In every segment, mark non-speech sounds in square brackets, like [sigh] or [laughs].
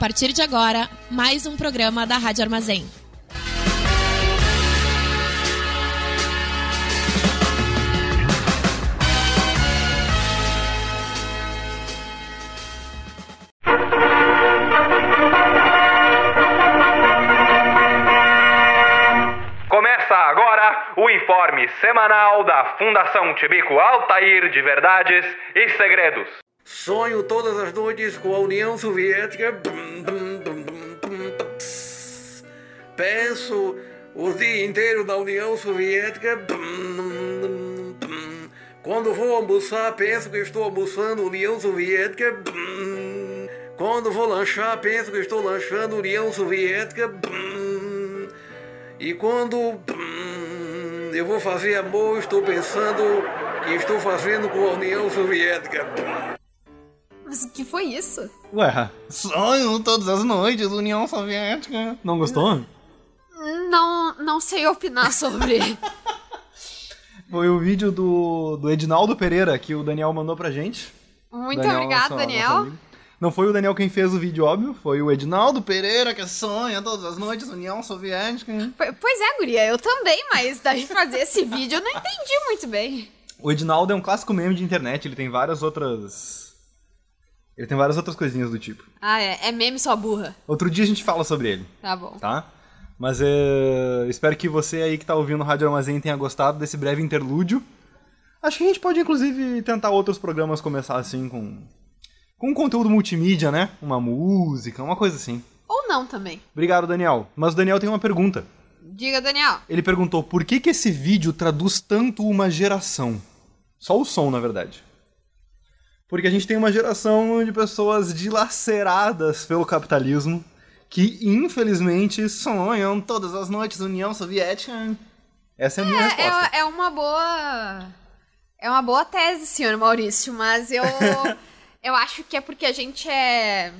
partir de agora, mais um programa da Rádio Armazém. Semanal da Fundação Tibico Altair de Verdades e Segredos. Sonho todas as noites com a União Soviética. Penso o dia inteiro na União Soviética. Quando vou almoçar, penso que estou almoçando União Soviética. Quando vou lanchar, penso que estou lanchando União Soviética. E quando eu vou fazer amor, estou pensando que estou fazendo com a União Soviética. Mas o que foi isso? Ué, sonho todas as noites, União Soviética. Não gostou? Não, não sei opinar sobre. [laughs] Foi o vídeo do, do Edinaldo Pereira que o Daniel mandou pra gente. Muito Daniel, obrigada, nosso- nosso Daniel. amigo. Não foi o Daniel quem fez o vídeo, óbvio. Foi o Edinaldo Pereira que sonha todas as noites, União Soviética. P- Pois é, guria, eu também, mas daí fazer esse vídeo eu não entendi muito bem. O Edinaldo é um clássico meme de internet, ele tem várias outras. Ele tem várias outras coisinhas do tipo. Ah, é, é meme só burra. Outro dia a gente fala sobre ele, Tá bom. tá? Mas é, espero que você aí que tá ouvindo o Rádio Armazém tenha gostado desse breve interlúdio. Acho que a gente pode, inclusive, tentar outros programas começar assim com. Com um conteúdo multimídia, né? Uma música, uma coisa assim. Ou não também. Obrigado, Daniel. Mas o Daniel tem uma pergunta. Diga, Daniel. Ele perguntou por que, que esse vídeo traduz tanto uma geração? Só o som, na verdade. Porque a gente tem uma geração de pessoas dilaceradas pelo capitalismo que, infelizmente, sonham todas as noites União Soviética. Essa é a minha resposta. É, é uma boa. É uma boa tese, senhor Maurício, mas eu. [laughs] eu acho que é porque a gente é.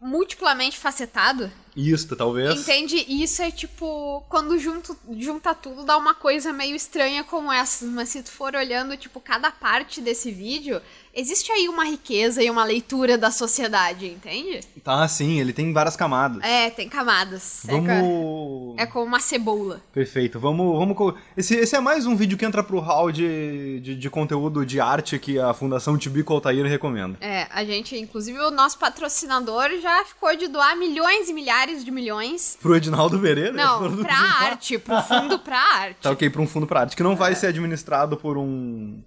Multiplamente facetado. Isto, talvez. Entende? Isso é tipo, quando junto, junta tudo, dá uma coisa meio estranha como essa. Mas se tu for olhando, tipo, cada parte desse vídeo, existe aí uma riqueza e uma leitura da sociedade, entende? Tá, sim, ele tem várias camadas. É, tem camadas. É Vamos. É como uma cebola. Perfeito, vamos. vamos esse, esse é mais um vídeo que entra pro hall de, de, de conteúdo de arte que a Fundação Tibico Altair recomenda. É, a gente, inclusive, o nosso patrocinador já ficou de doar milhões e milhares de milhões. Pro Edinaldo Pereira? Não, pra arte, pro fundo pra arte. Tá ok, pra um fundo pra arte, que não vai ser administrado por um.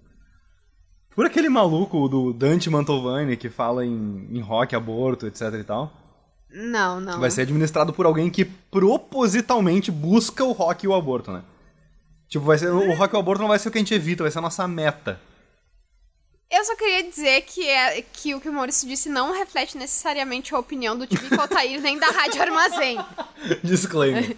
Por aquele maluco do Dante Mantovani que fala em, em rock, aborto, etc e tal. Não, não. Vai ser administrado por alguém que propositalmente busca o rock e o aborto, né? Tipo, vai ser, o rock e o aborto não vai ser o que a gente evita, vai ser a nossa meta. Eu só queria dizer que, é, que o que o Maurício disse não reflete necessariamente a opinião do Tibico Altair nem da Rádio Armazém. [laughs] Disclaimer.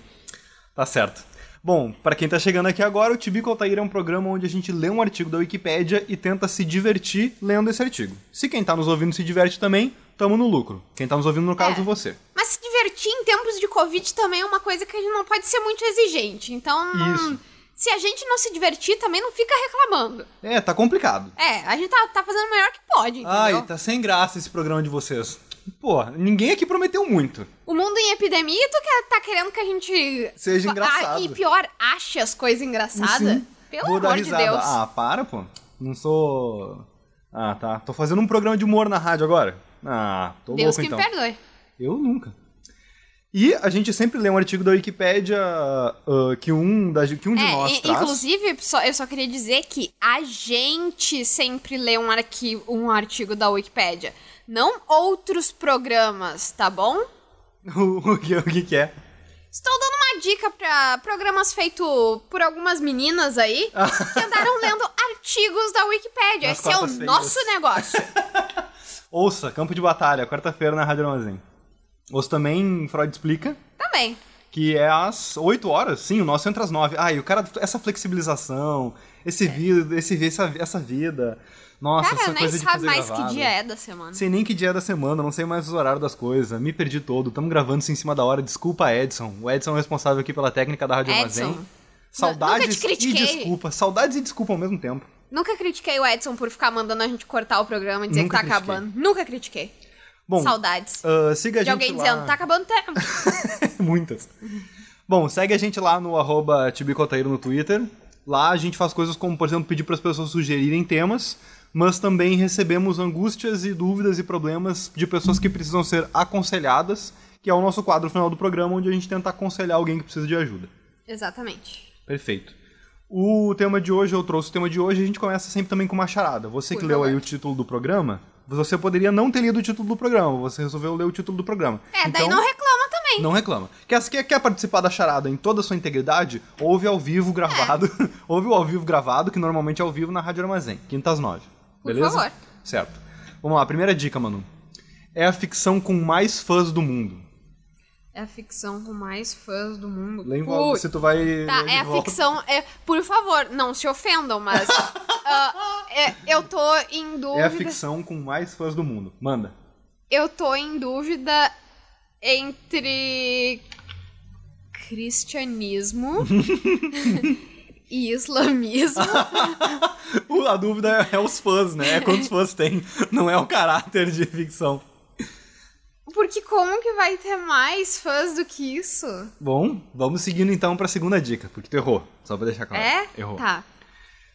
tá certo. Bom, pra quem tá chegando aqui agora, o Tibico Altair é um programa onde a gente lê um artigo da Wikipédia e tenta se divertir lendo esse artigo. Se quem tá nos ouvindo se diverte também, tamo no lucro. Quem tá nos ouvindo, no caso, É. você. Mas se divertir em tempos de Covid também é uma coisa que a gente não pode ser muito exigente. Então, Isso. se a gente não se divertir, também não fica reclamando. É, tá complicado. É, a gente tá, tá fazendo o melhor que pode, entendeu? Ai, tá sem graça esse programa de vocês. Pô, ninguém aqui prometeu muito. O mundo em epidemia, tu quer, tá querendo que a gente... Seja Ah, engraçado. e pior, ache as coisas engraçadas? Sim. Pelo Vou amor de. Deus. Ah, para, pô. Não sou. Ah, tá. Tô fazendo um programa de humor na rádio agora. Ah, tô Deus louco que então. me perdoe. Eu nunca. E a gente sempre lê um artigo da Wikipédia ah, que um, da, que um de É, nós traz. inclusive, só- eu só queria dizer que a gente sempre lê um, arquivo, um artigo da Wikipédia. Não outros programas, tá bom? [laughs] o, que, o que que é? Estou dando uma dica pra programas feitos por algumas meninas aí que andaram [laughs] lendo artigos da Wikipédia. Nas Esse é o nosso negócio. [laughs] Ouça, Campo de Batalha, quarta-feira na Rádio Armazém. Ouça também Freud Explica, Também. Que é às 8 horas. Sim, o nosso entra às 9. Ai, o cara, essa flexibilização, esse vida, esse, essa, essa vida. Nossa, Cara, essa nem coisa de sabe fazer mais gravado. que dia é da semana. Sei nem que dia é da semana, não sei mais os horários das coisas. Me perdi todo. Estamos gravando isso em cima da hora. Desculpa, Edson. O Edson é responsável aqui pela técnica da Rádio Edson. Armazém. Saudades Nunca te e desculpa. Saudades e desculpa ao mesmo tempo. Nunca critiquei o Edson por ficar mandando a gente cortar o programa e dizer Nunca que tá critiquei. acabando. Nunca critiquei. Bom, Saudades. ah, siga a De gente alguém lá. dizendo, tá acabando o tempo. [laughs] Muitas. Bom, segue a gente lá no arroba Tibicotaíro no Twitter. Lá a gente faz coisas como, por exemplo, pedir para as pessoas sugerirem temas, mas também recebemos angústias e dúvidas e problemas de pessoas que precisam ser aconselhadas, que é o nosso quadro final do programa, onde a gente tenta aconselhar alguém que precisa de ajuda. Exatamente. Perfeito. O tema de hoje, eu trouxe o tema de hoje, a gente começa sempre também com uma charada. Você que Por leu favor. aí o título do programa, você poderia não ter lido o título do programa, você resolveu ler o título do programa. É, daí Então- não reclama também. não reclama. Quer, quer, quer participar da charada em toda a sua integridade? Ouve ao vivo gravado. É. [laughs] ouve o ao vivo gravado, que normalmente é ao vivo na Rádio Armazém, quinta às nove. Por Beleza? favor. Certo. Vamos lá, primeira dica, Manu. É a ficção com mais fãs do mundo. É a ficção com mais fãs do mundo. Lembra Putz. se tu vai. Tá, é a volta. ficção. É, por favor, não se ofendam, mas. [laughs] ah, é, eu tô em dúvida. É a ficção com mais fãs do mundo. Manda. Eu tô em dúvida entre. Cristianismo [laughs] e islamismo. [laughs] Uh, A dúvida é os fãs, né? É quantos fãs tem. Não é o caráter de ficção. Porque como que vai ter mais fãs do que isso? Bom, vamos seguindo então pra segunda dica, porque tu errou. Só pra deixar claro. É? Errou. Tá.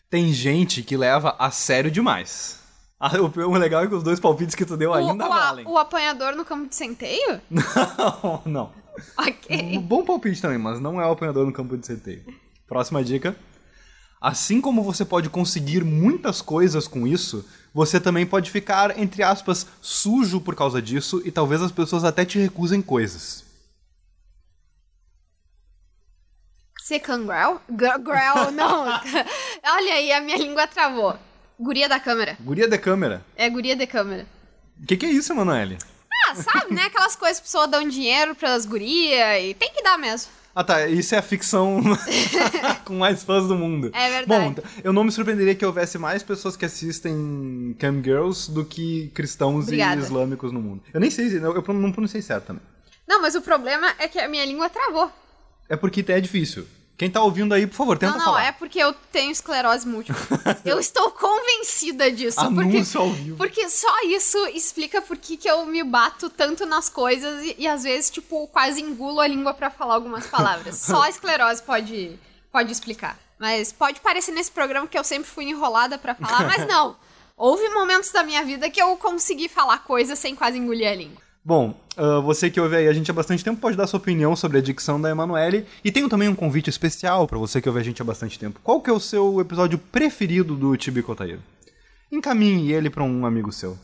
Tem gente que leva a sério demais. [laughs] Ah, o o legal é que os dois palpites que tu deu O, ainda o, valem. o apanhador no campo de centeio? [laughs] Não, não. Um Ok. bom palpite também, mas não é o apanhador no campo de centeio. Próxima dica. Assim como você pode conseguir muitas coisas com isso, você também pode ficar, entre aspas, sujo por causa disso e talvez as pessoas até te recusem coisas. Second grau? Gr- Grau, [laughs] não. [laughs] Olha aí, a minha língua travou. Guria da câmera. Guria de câmera. É guria de câmera. O que, que é isso, Emanuele? Ah, sabe, né? Aquelas coisas que as pessoas dão dinheiro pras gurias e tem que dar mesmo. Ah tá, isso é a ficção [laughs] com mais fãs do mundo. É verdade. Bom, eu não me surpreenderia que houvesse mais pessoas que assistem Cam Girls do que cristãos Obrigada. e islâmicos no mundo. Eu nem sei, eu eu não pronunciei certo também. Não, mas o problema é que a minha língua travou. É porque é difícil. Quem tá ouvindo aí, por favor, tenta não, não, falar. é porque eu tenho esclerose múltipla. [laughs] eu estou convencida disso. Anúncio porque, ao vivo. porque só isso explica por que, que eu me bato tanto nas coisas e, e às vezes, tipo, quase engulo a língua pra falar algumas palavras. [laughs] Só a esclerose pode, pode explicar. Mas pode parecer nesse programa que eu sempre fui enrolada pra falar, mas [laughs] não. Houve momentos da minha vida que eu consegui falar coisas sem quase engolir a língua. Bom, ah, você que ouve aí a gente há bastante tempo pode dar sua opinião sobre a dicção da Emanuele. E tenho também um convite especial pra você que ouve a gente há bastante tempo. Qual que é o seu episódio preferido do Tibicotaíro? Encaminhe ele pra um amigo seu.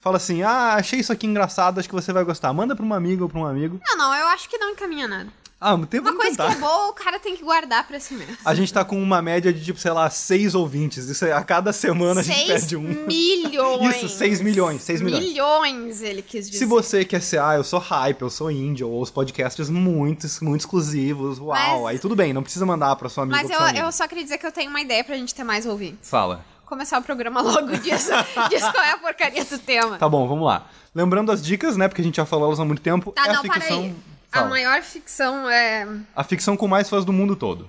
Fala assim, ah, achei isso aqui engraçado, acho que você vai gostar. Manda pra uma amiga ou pra um amigo. Não, não, eu acho que não encaminha nada. Ah, tem Uma coisa tentar. que é boa, o cara tem que guardar pra si mesmo. A gente tá com uma média de, tipo, sei lá, seis ouvintes. Isso é, a cada semana a gente perde um. milhões. Isso, seis milhões, seis milhões. Milhões, ele quis dizer. Se você quer ser, ah, eu sou hype, eu sou indie, ou os podcasts muito, muito exclusivos, uau, Mas- aí tudo bem, não precisa mandar pra sua amiga Mas eu, amigo. eu só queria dizer que eu tenho uma ideia pra gente ter mais ouvintes. Fala. Começar o programa logo [laughs] disso. diz qual é a porcaria do tema. Tá bom, vamos lá. Lembrando as dicas, né, porque a gente já falou elas há muito tempo, Tá, é não, a ficção... A maior ficção é. A ficção com mais fãs do mundo todo.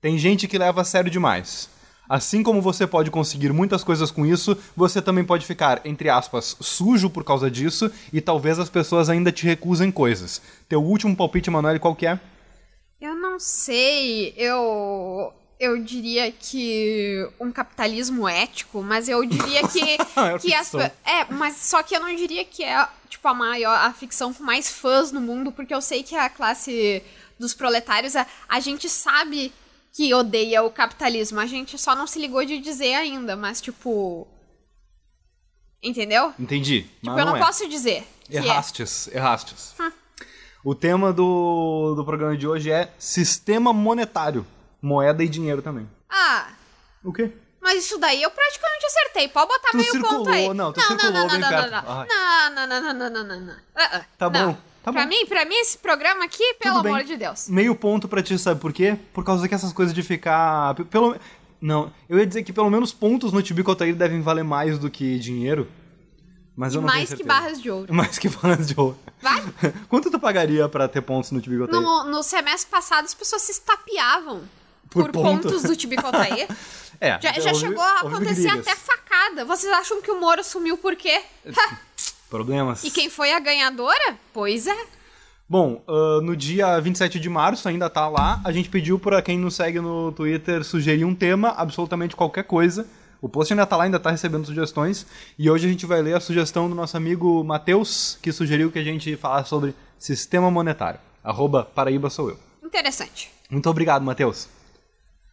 Tem gente que leva a sério demais. Assim como você pode conseguir muitas coisas com isso, você também pode ficar, entre aspas, sujo por causa disso e talvez as pessoas ainda te recusem coisas. Teu último palpite, Emanuele, qual que é? Eu não sei. Eu. Eu diria que um capitalismo ético, mas eu diria que. [laughs] É que as, é, mas só que eu não diria que é, tipo, a maior. a ficção com mais fãs no mundo, porque eu sei que a classe dos proletários, a, a gente sabe que odeia o capitalismo. A gente só não se ligou de dizer ainda, mas, tipo. Entendeu? Entendi. Tipo, eu não é. posso dizer. É. Errastes, errastes. Hum. O tema do, do programa de hoje é sistema monetário. Moeda e dinheiro também. Ah, O quê? Mas isso daí eu praticamente acertei. Pode botar Tu meio circulou, ponto aí. não, tu não, circulou não, não, bem não, perto. não, não. Não, não, não, não, não, não, não. Ah, ah, Tá não. bom, tá pra bom. mim, pra mim, esse programa aqui, pelo Tudo bem. amor de Deus. Meio ponto pra ti, sabe por quê? Por causa que essas coisas de ficar. Pelo... Não, eu ia dizer que pelo menos pontos no Tibicotaíra devem valer mais do que dinheiro. Mas E eu não mais que barras de ouro. [laughs] Mais que barras de ouro. Vai? [laughs] Quanto tu pagaria pra ter pontos no Tibicotaíra? No, no semestre passado, as pessoas se estapeavam Por por, ponto. pontos do Tibicotaí. [laughs] É, Já, já houve- chegou a acontecer brigas. até facada. Vocês acham que o Moro sumiu por quê? Ha! [laughs] Problemas. E quem foi a ganhadora? Pois é. Bom, ah, no dia 27 de março ainda tá lá. A gente pediu pra quem nos segue no Twitter sugerir um tema, absolutamente qualquer coisa. O post ainda tá lá, ainda tá recebendo sugestões. E hoje a gente vai ler a sugestão do nosso amigo Matheus, que sugeriu que a gente falasse sobre sistema monetário. Arroba Paraíba sou eu. Interessante. Muito obrigado, Matheus.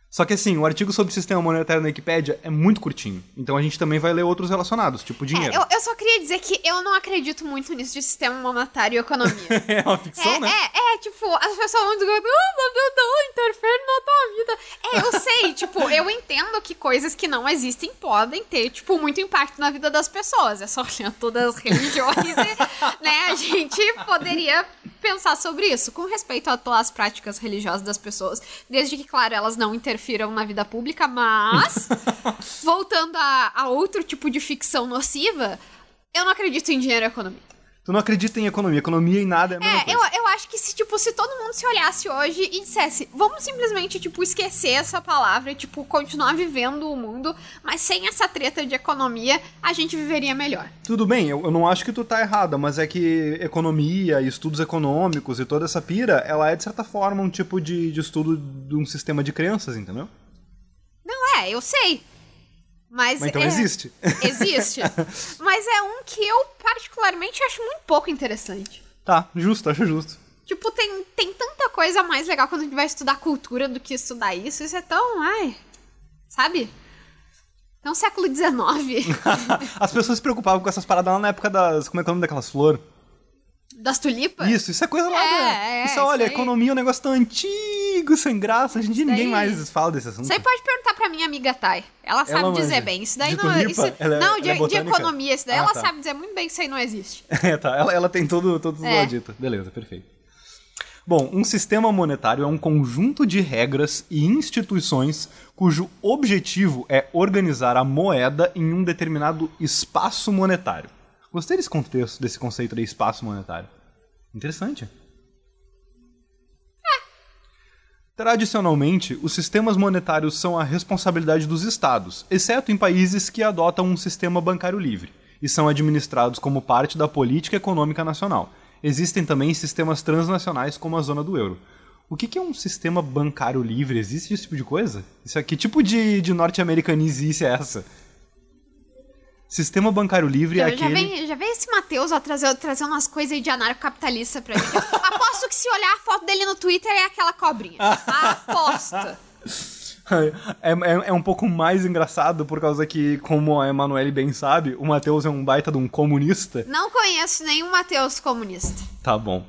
Só que assim, o artigo sobre sistema monetário na Wikipédia é muito curtinho. Então a gente também vai ler outros relacionados, tipo dinheiro. É, eu, eu só queria dizer que eu não acredito muito nisso de sistema monetário e economia. [laughs] É uma ficção, É, né? é, é, tipo, as pessoas vão dizer, não, não, não, interfere na tua vida. É, eu sei, [laughs] tipo, eu entendo que coisas que não existem podem ter, tipo, muito impacto na vida das pessoas. É só olhando todas as religiões e, [laughs] né, a gente poderia pensar sobre isso, com respeito às práticas religiosas das pessoas, desde que, claro, elas não interfiram na vida pública, mas, [laughs] voltando a, a outro tipo de ficção nociva, eu não acredito em dinheiro e economia. Tu não acredita em economia. Economia e nada é a mesma É, coisa. eu, eu acho que se, tipo, se todo mundo se olhasse hoje e dissesse, vamos simplesmente, tipo, esquecer essa palavra e, tipo, continuar vivendo o mundo, mas sem essa treta de economia, a gente viveria melhor. Tudo bem, eu, eu não acho que tu tá errada, mas é que economia e estudos econômicos e toda essa pira, ela é de certa forma um tipo de, de estudo de um sistema de crenças, entendeu? Não é, eu sei. Mas, Mas então é- existe. Existe. [laughs] mas é um que eu particularmente acho muito pouco interessante. Tá, justo, acho justo. Tipo, tem, tem tanta coisa mais legal quando a gente vai estudar cultura do que estudar isso. Isso é tão. Ai. Sabe? Tão século XIX. [laughs] As pessoas se preocupavam com essas paradas lá na época das. Como é que é o nome daquelas flores? das tulipas? Isso, isso é coisa lá, É, né? é, isso, olha, isso aí. economia é um negócio tão antigo, sem graça. A gente ninguém aí- mais fala desse assunto. Isso aí pode perguntar pra minha amiga Thay. Ela sabe Ela dizer manja. bem. Isso daí De não tulipa? isso- Ela é- Não, ela de, é de economia. Isso daí Ah, ela tá. sabe dizer muito bem que isso aí não existe. [laughs] É, tá. Ela, ela tem todo, todo É. é. dito. Beleza, perfeito. Bom, um sistema monetário é um conjunto de regras e instituições cujo objetivo é organizar a moeda em um determinado espaço monetário. Gostei desse contexto, desse conceito de espaço monetário. Interessante. Tradicionalmente, os sistemas monetários são a responsabilidade dos estados, exceto em países que adotam um sistema bancário livre e são administrados como parte da política econômica nacional. Existem também sistemas transnacionais como a zona do euro. O que, é um sistema bancário livre? Existe esse tipo de coisa? Isso aqui, que tipo de, de norte-americanice é essa? Sistema bancário livre é Já, já aquele... vem, já vem esse Matheus, trazer, trazer umas coisas aí de anarcocapitalista pra gente. [laughs] Aposto que se olhar a foto dele no Twitter é aquela cobrinha. Aposto. [laughs] É, é, é um pouco mais engraçado por causa que, como a Emanuele bem sabe, o Matheus é um baita de um comunista. Não conheço nenhum Matheus comunista. Tá bom.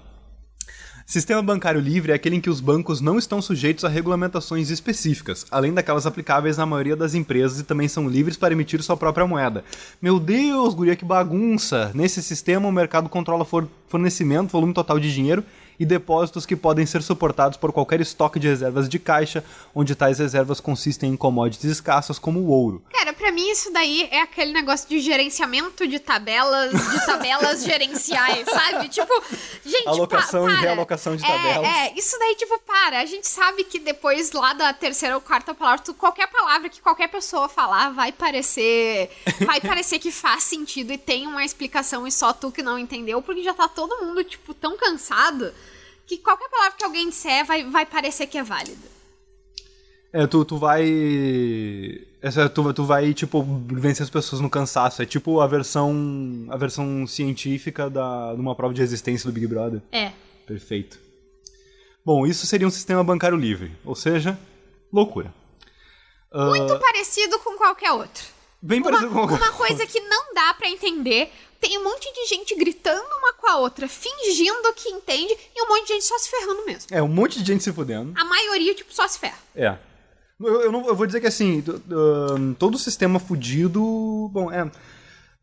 Sistema bancário livre é aquele em que os bancos não estão sujeitos a regulamentações específicas, além daquelas aplicáveis na maioria das empresas e também são livres para emitir sua própria moeda. Meu Deus, guria, que bagunça! Nesse sistema, o mercado controla for- fornecimento, volume total de dinheiro e depósitos que podem ser suportados por qualquer estoque de reservas de caixa, onde tais reservas consistem em commodities escassas como o ouro. Cara, pra mim isso daí é aquele negócio de gerenciamento de tabelas, de tabelas [laughs] gerenciais, sabe? Tipo, gente, Alocação pa- e para. realocação de É, tabelas. É, isso daí, tipo, para. A gente sabe que depois lá da terceira ou quarta palavra, tu- qualquer palavra que qualquer pessoa falar vai parecer. [laughs] Vai parecer que faz sentido e tem uma explicação e só tu que não entendeu, porque já tá todo mundo, tipo, tão cansado que qualquer palavra que alguém disser vai, vai parecer que é válida. É, tu, tu vai. Essa, tu, tu vai, tipo, vencer as pessoas no cansaço. É tipo a versão. a versão científica da, de uma prova de resistência do Big Brother. É. Perfeito. Bom, isso seria um sistema bancário livre. Ou seja, loucura. Muito parecido com qualquer outro. Bem Uma, parecido com qualquer uma coisa que não dá pra entender. Tem um monte de gente gritando uma com a outra, fingindo que entende, e um monte de gente só se ferrando mesmo. É, um monte de gente se fudendo. A maioria, tipo, só se ferra. É. Eu, eu não, eu vou dizer que assim, ahn, todo sistema fudido. Bom, é.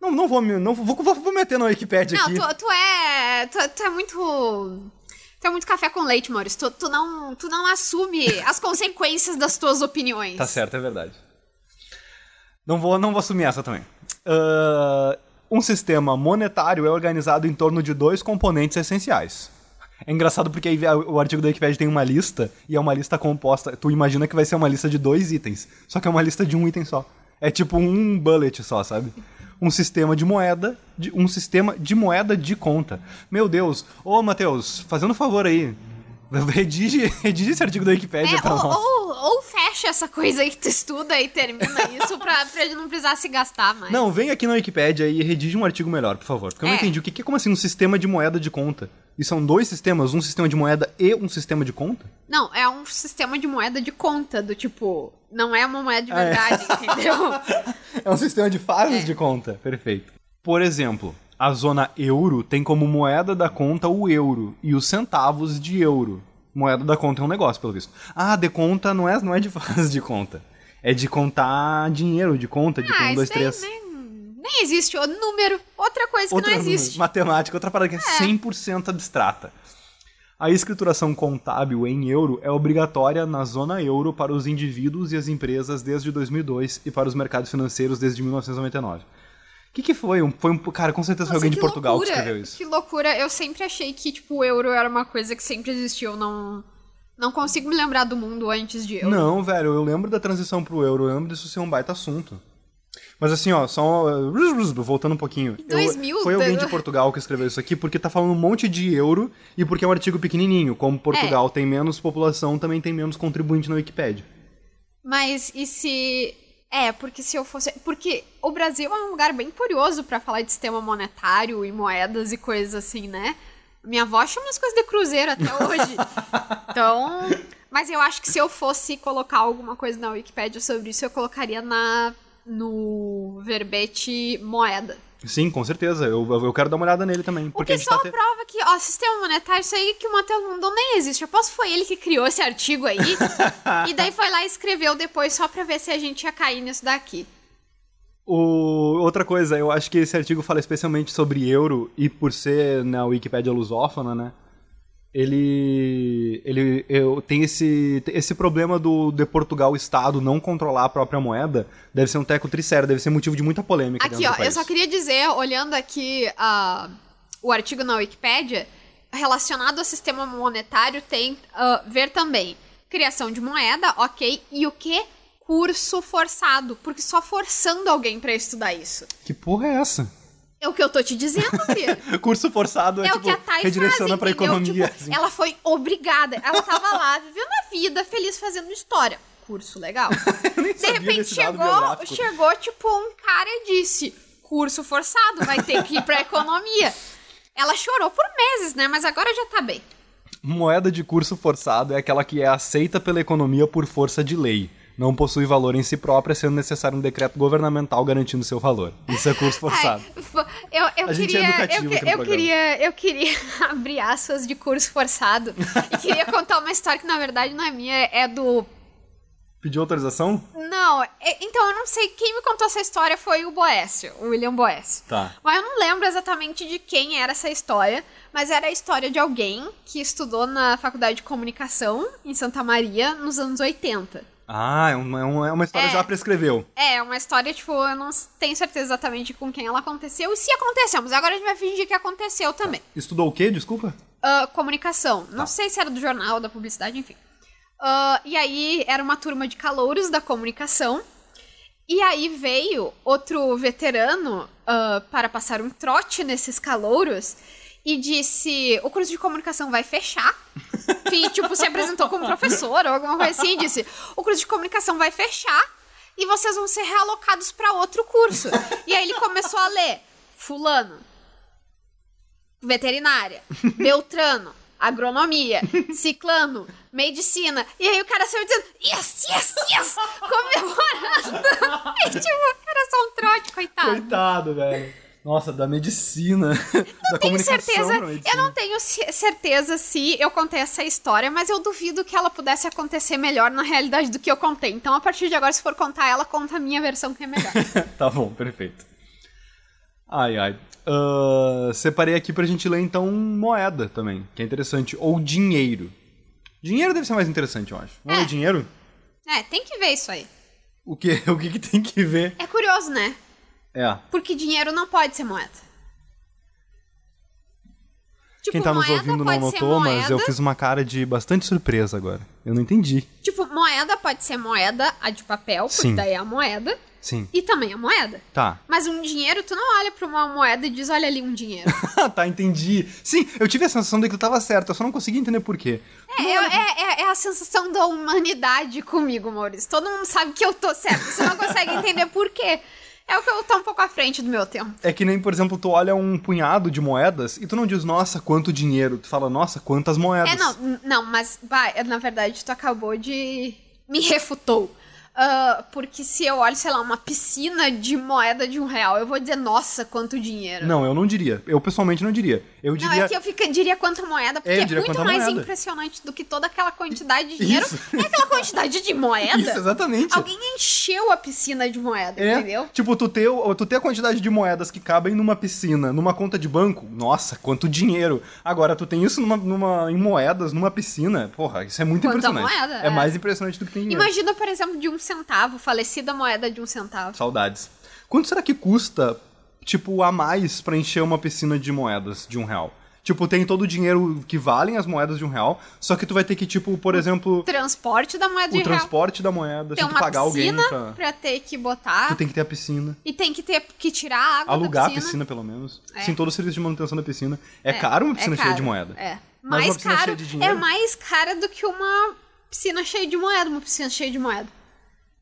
Não, não vou me. Não, vou, vou, vou meter na Wikipedia Não, aqui. tu, tu é. Tu, tu é muito. Tu é muito café com leite, Maurício. Tu, tu, não, tu não assume as [laughs] consequências das tuas opiniões. Tá certo, é verdade. Não vou, não vou assumir essa também. Ah, um sistema monetário é organizado em torno de dois componentes essenciais. É engraçado porque aí o artigo da Wikipedia tem uma lista e é uma lista composta. Tu imagina que vai ser uma lista de dois itens, só que é uma lista de um item só. É tipo um bullet só, sabe? um sistema de moeda, de, um sistema de moeda de conta. Meu Deus, ô Matheus, fazendo favor aí, [laughs] redige, redige esse artigo da Wikipédia É, pra ou, nós. ou, ou fecha essa coisa aí que tu estuda e termina isso pra, pra gente não precisar se gastar mais. Não, vem aqui na Wikipédia e redige um artigo melhor, por favor. Porque eu não É. entendi o que é como assim um sistema de moeda de conta. E são dois sistemas, um sistema de moeda e um sistema de conta? Não, é um sistema de moeda de conta, do tipo, não é uma moeda de Ah, é. verdade, entendeu? [laughs] É um sistema de fases É. de conta. Perfeito. Por exemplo, a zona euro tem como moeda da conta o euro e os centavos de euro. Moeda da conta é um negócio, pelo visto. Ah, de conta não é, não é de [laughs] fase de conta. É de contar dinheiro, de conta, de ah, um, dois, três. nem, nem existe. O número, outra coisa que Outra não existe. matemática, outra parada que é 100% abstrata. A escrituração contábil em euro é obrigatória na zona euro para os indivíduos e as empresas desde 2002 e para os mercados financeiros desde 1999. O que, que foi? Um, foi um, cara, com certeza foi Nossa, alguém de Portugal loucura, que escreveu isso. Que loucura. Eu sempre achei que, tipo, o euro era uma coisa que sempre existiu. Eu não, não consigo me lembrar do mundo antes de euro. Não, velho, eu lembro da transição pro euro, eu lembro disso ser um baita assunto. Mas assim, ó, só uh, voltando um pouquinho. Em 2000, eu, foi alguém de Portugal que escreveu isso aqui porque tá falando um monte de euro e porque é um artigo pequenininho. Como Portugal tem menos população, também tem menos contribuinte na Wikipédia. Mas e se. É, porque se eu fosse. Porque o Brasil é um lugar bem curioso pra falar de sistema monetário e moedas e coisas assim, né? Minha avó chama as coisas de cruzeiro até [laughs] hoje. então. Mas eu acho que se eu fosse colocar alguma coisa na Wikipédia sobre isso, eu colocaria na no verbete moeda. Sim, com certeza. Eu, eu quero dar uma olhada nele também. Porque só tá te- prova que, ó, sistema monetário, isso aí que o Matheus mandou nem existe. Eu posso foi ele que criou esse artigo aí. [laughs] e daí foi lá e escreveu depois só pra ver se a gente ia cair nisso daqui. O- outra coisa, eu acho que esse artigo fala especialmente sobre euro e por ser na Wikipédia lusófona, né? Ele, ele eu, tem esse, esse problema do de Portugal Estado não controlar a própria moeda. Deve ser um teco tricério, deve ser motivo de muita polêmica Aqui, ó, do país. eu só queria dizer, olhando aqui ah, o artigo na Wikipédia, relacionado ao sistema monetário, tem ah, ver também criação de moeda, ok, e o que? Curso forçado, porque só forçando alguém pra estudar isso. Que porra é essa? É o que eu tô te dizendo, Fia. [laughs] Curso forçado é, É o tipo, que a Thay redireciona faz, pra entendeu? economia. Tipo, assim. Ela foi obrigada. Ela tava lá, vivendo a vida, feliz, fazendo história. Curso legal. [laughs] De repente chegou, chegou, tipo, um cara e disse: curso forçado, vai ter que ir pra economia. Ela chorou por meses, né? Mas agora já tá bem. Moeda de curso forçado é aquela que é aceita pela economia por força de lei. Não possui valor em si própria, sendo necessário um decreto governamental garantindo seu valor. Isso é curso [laughs] forçado. Ai, eu, eu A gente é queria, educativo eu, queria, eu queria [laughs] abrir aspas de curso forçado e queria [laughs] contar uma história que na verdade não é minha, é do Pediu autorização? Não, é- então eu não sei. Quem me contou essa história foi o Boécio, o William Boécio. Tá. Mas eu não lembro exatamente de quem era essa história, mas era a história de alguém que estudou na faculdade de comunicação em Santa Maria nos anos 80. Ah, é uma, é uma- é uma história É. já prescreveu. É, uma história, tipo, eu não tenho certeza exatamente com quem ela aconteceu e se aconteceu, mas agora a gente vai fingir que aconteceu também. Estudou o quê? Desculpa? Ah, comunicação. Não sei se era do jornal, da publicidade, enfim. Ah, e aí era uma turma de calouros da comunicação. E aí veio outro veterano ah, para passar um trote nesses calouros e disse: o curso de comunicação vai fechar. [laughs] Que, tipo, se apresentou como professor ou alguma coisa assim, e disse: o curso de comunicação vai fechar e vocês vão ser realocados para outro curso. E aí ele começou a ler: Fulano, veterinária, [laughs] Beltrano, agronomia, ciclano, medicina. E aí o cara saiu dizendo, yes, yes, yes, comemorando. [laughs] E tipo, era só um trote, coitado. Coitado, velho. Nossa, da medicina. [laughs] da Tenho certeza, eu não tenho ce- certeza se eu contei essa história, mas eu duvido que ela pudesse acontecer melhor na realidade do que eu contei. Então, a partir de agora, se for contar ela, conta a minha versão que é melhor. [laughs] tá bom, perfeito. Ai, ai. Ah, separei aqui pra gente ler, então, moeda também, que é interessante. Ou dinheiro. Dinheiro deve ser mais interessante, eu acho. Vamos É. ler dinheiro? é, tem que ver isso aí. O que, [laughs] o que, que tem que ver? É curioso, né? É. Porque dinheiro não pode ser moeda. Tipo, Quem tá nos ouvindo não notou, mas eu fiz uma cara de bastante surpresa agora. Eu não entendi. Tipo, moeda pode ser moeda, a de papel, porque Sim. daí é a moeda. Sim. E também a moeda. Tá. Mas um dinheiro, tu não olha pra uma moeda e diz, olha ali um dinheiro. [laughs] tá, entendi. Sim, eu tive a sensação de que tu tava certo, eu só não consegui entender por quê. É, é, é- é a sensação da humanidade comigo, Maurício. Todo mundo sabe que eu tô certo. Você não consegue entender por quê. É o que eu tô um pouco à frente do meu tempo. É que nem, por exemplo, tu olha um punhado de moedas e tu não diz, nossa, quanto dinheiro. Tu fala, nossa, quantas moedas. É, não, não, mas, bah, na verdade, tu acabou de. me refutou. Ah, porque se eu olho, sei lá, uma piscina de moeda de um real, eu vou dizer, nossa, quanto dinheiro. Não, eu não diria. Eu pessoalmente não diria. Eu Não, diria. é que eu fica, diria quanta moeda, porque É, é, muito mais moeda. impressionante do que toda aquela quantidade de dinheiro. Isso. É aquela [laughs] quantidade de moeda. Isso, exatamente. Alguém encheu a piscina de moeda, É, entendeu? tipo, tu ter, tu ter a quantidade de moedas que cabem numa piscina, numa conta de banco, nossa, quanto dinheiro. Agora, tu tem isso numa, numa- em moedas, numa piscina, porra, isso é muito Quanta impressionante. moeda, é é. mais impressionante do que tem dinheiro. Imagina, por exemplo, de um centavo, falecida moeda de um centavo. Saudades. Quanto será que custa, tipo, a mais pra encher uma piscina de moedas de um real? Tipo, tem todo o dinheiro que valem as moedas de um real, só que tu vai ter que, tipo, por exemplo, Transporte da moeda o de real. transporte da moeda, Tem tu pagar alguém piscina pra... pra ter que botar. Tu tem que ter a piscina. E tem que ter que tirar a água Alugar da a piscina. piscina, pelo menos. É. Sim, todo o serviço de manutenção da piscina. É, caro uma piscina é cheia caro, de moeda. É. Mais piscina caro, cheia? É mais cara do que uma piscina cheia de moeda, uma piscina cheia de moeda.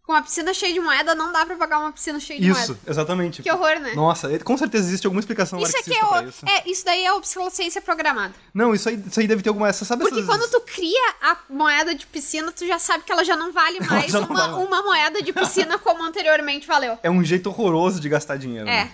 Com uma piscina cheia de moeda não dá pra pagar uma piscina cheia de Isso, moeda. exatamente. Que horror, né? Nossa, com certeza existe alguma explicação Isso aqui é, o- isso. é, isso daí é obsolescência programada. Não, isso aí, isso aí deve ter alguma... Você sabe Porque essas... quando tu cria a moeda de piscina, tu já sabe que ela já não vale mais não uma, vale uma moeda de piscina como anteriormente valeu. É um jeito horroroso de gastar dinheiro. É. né?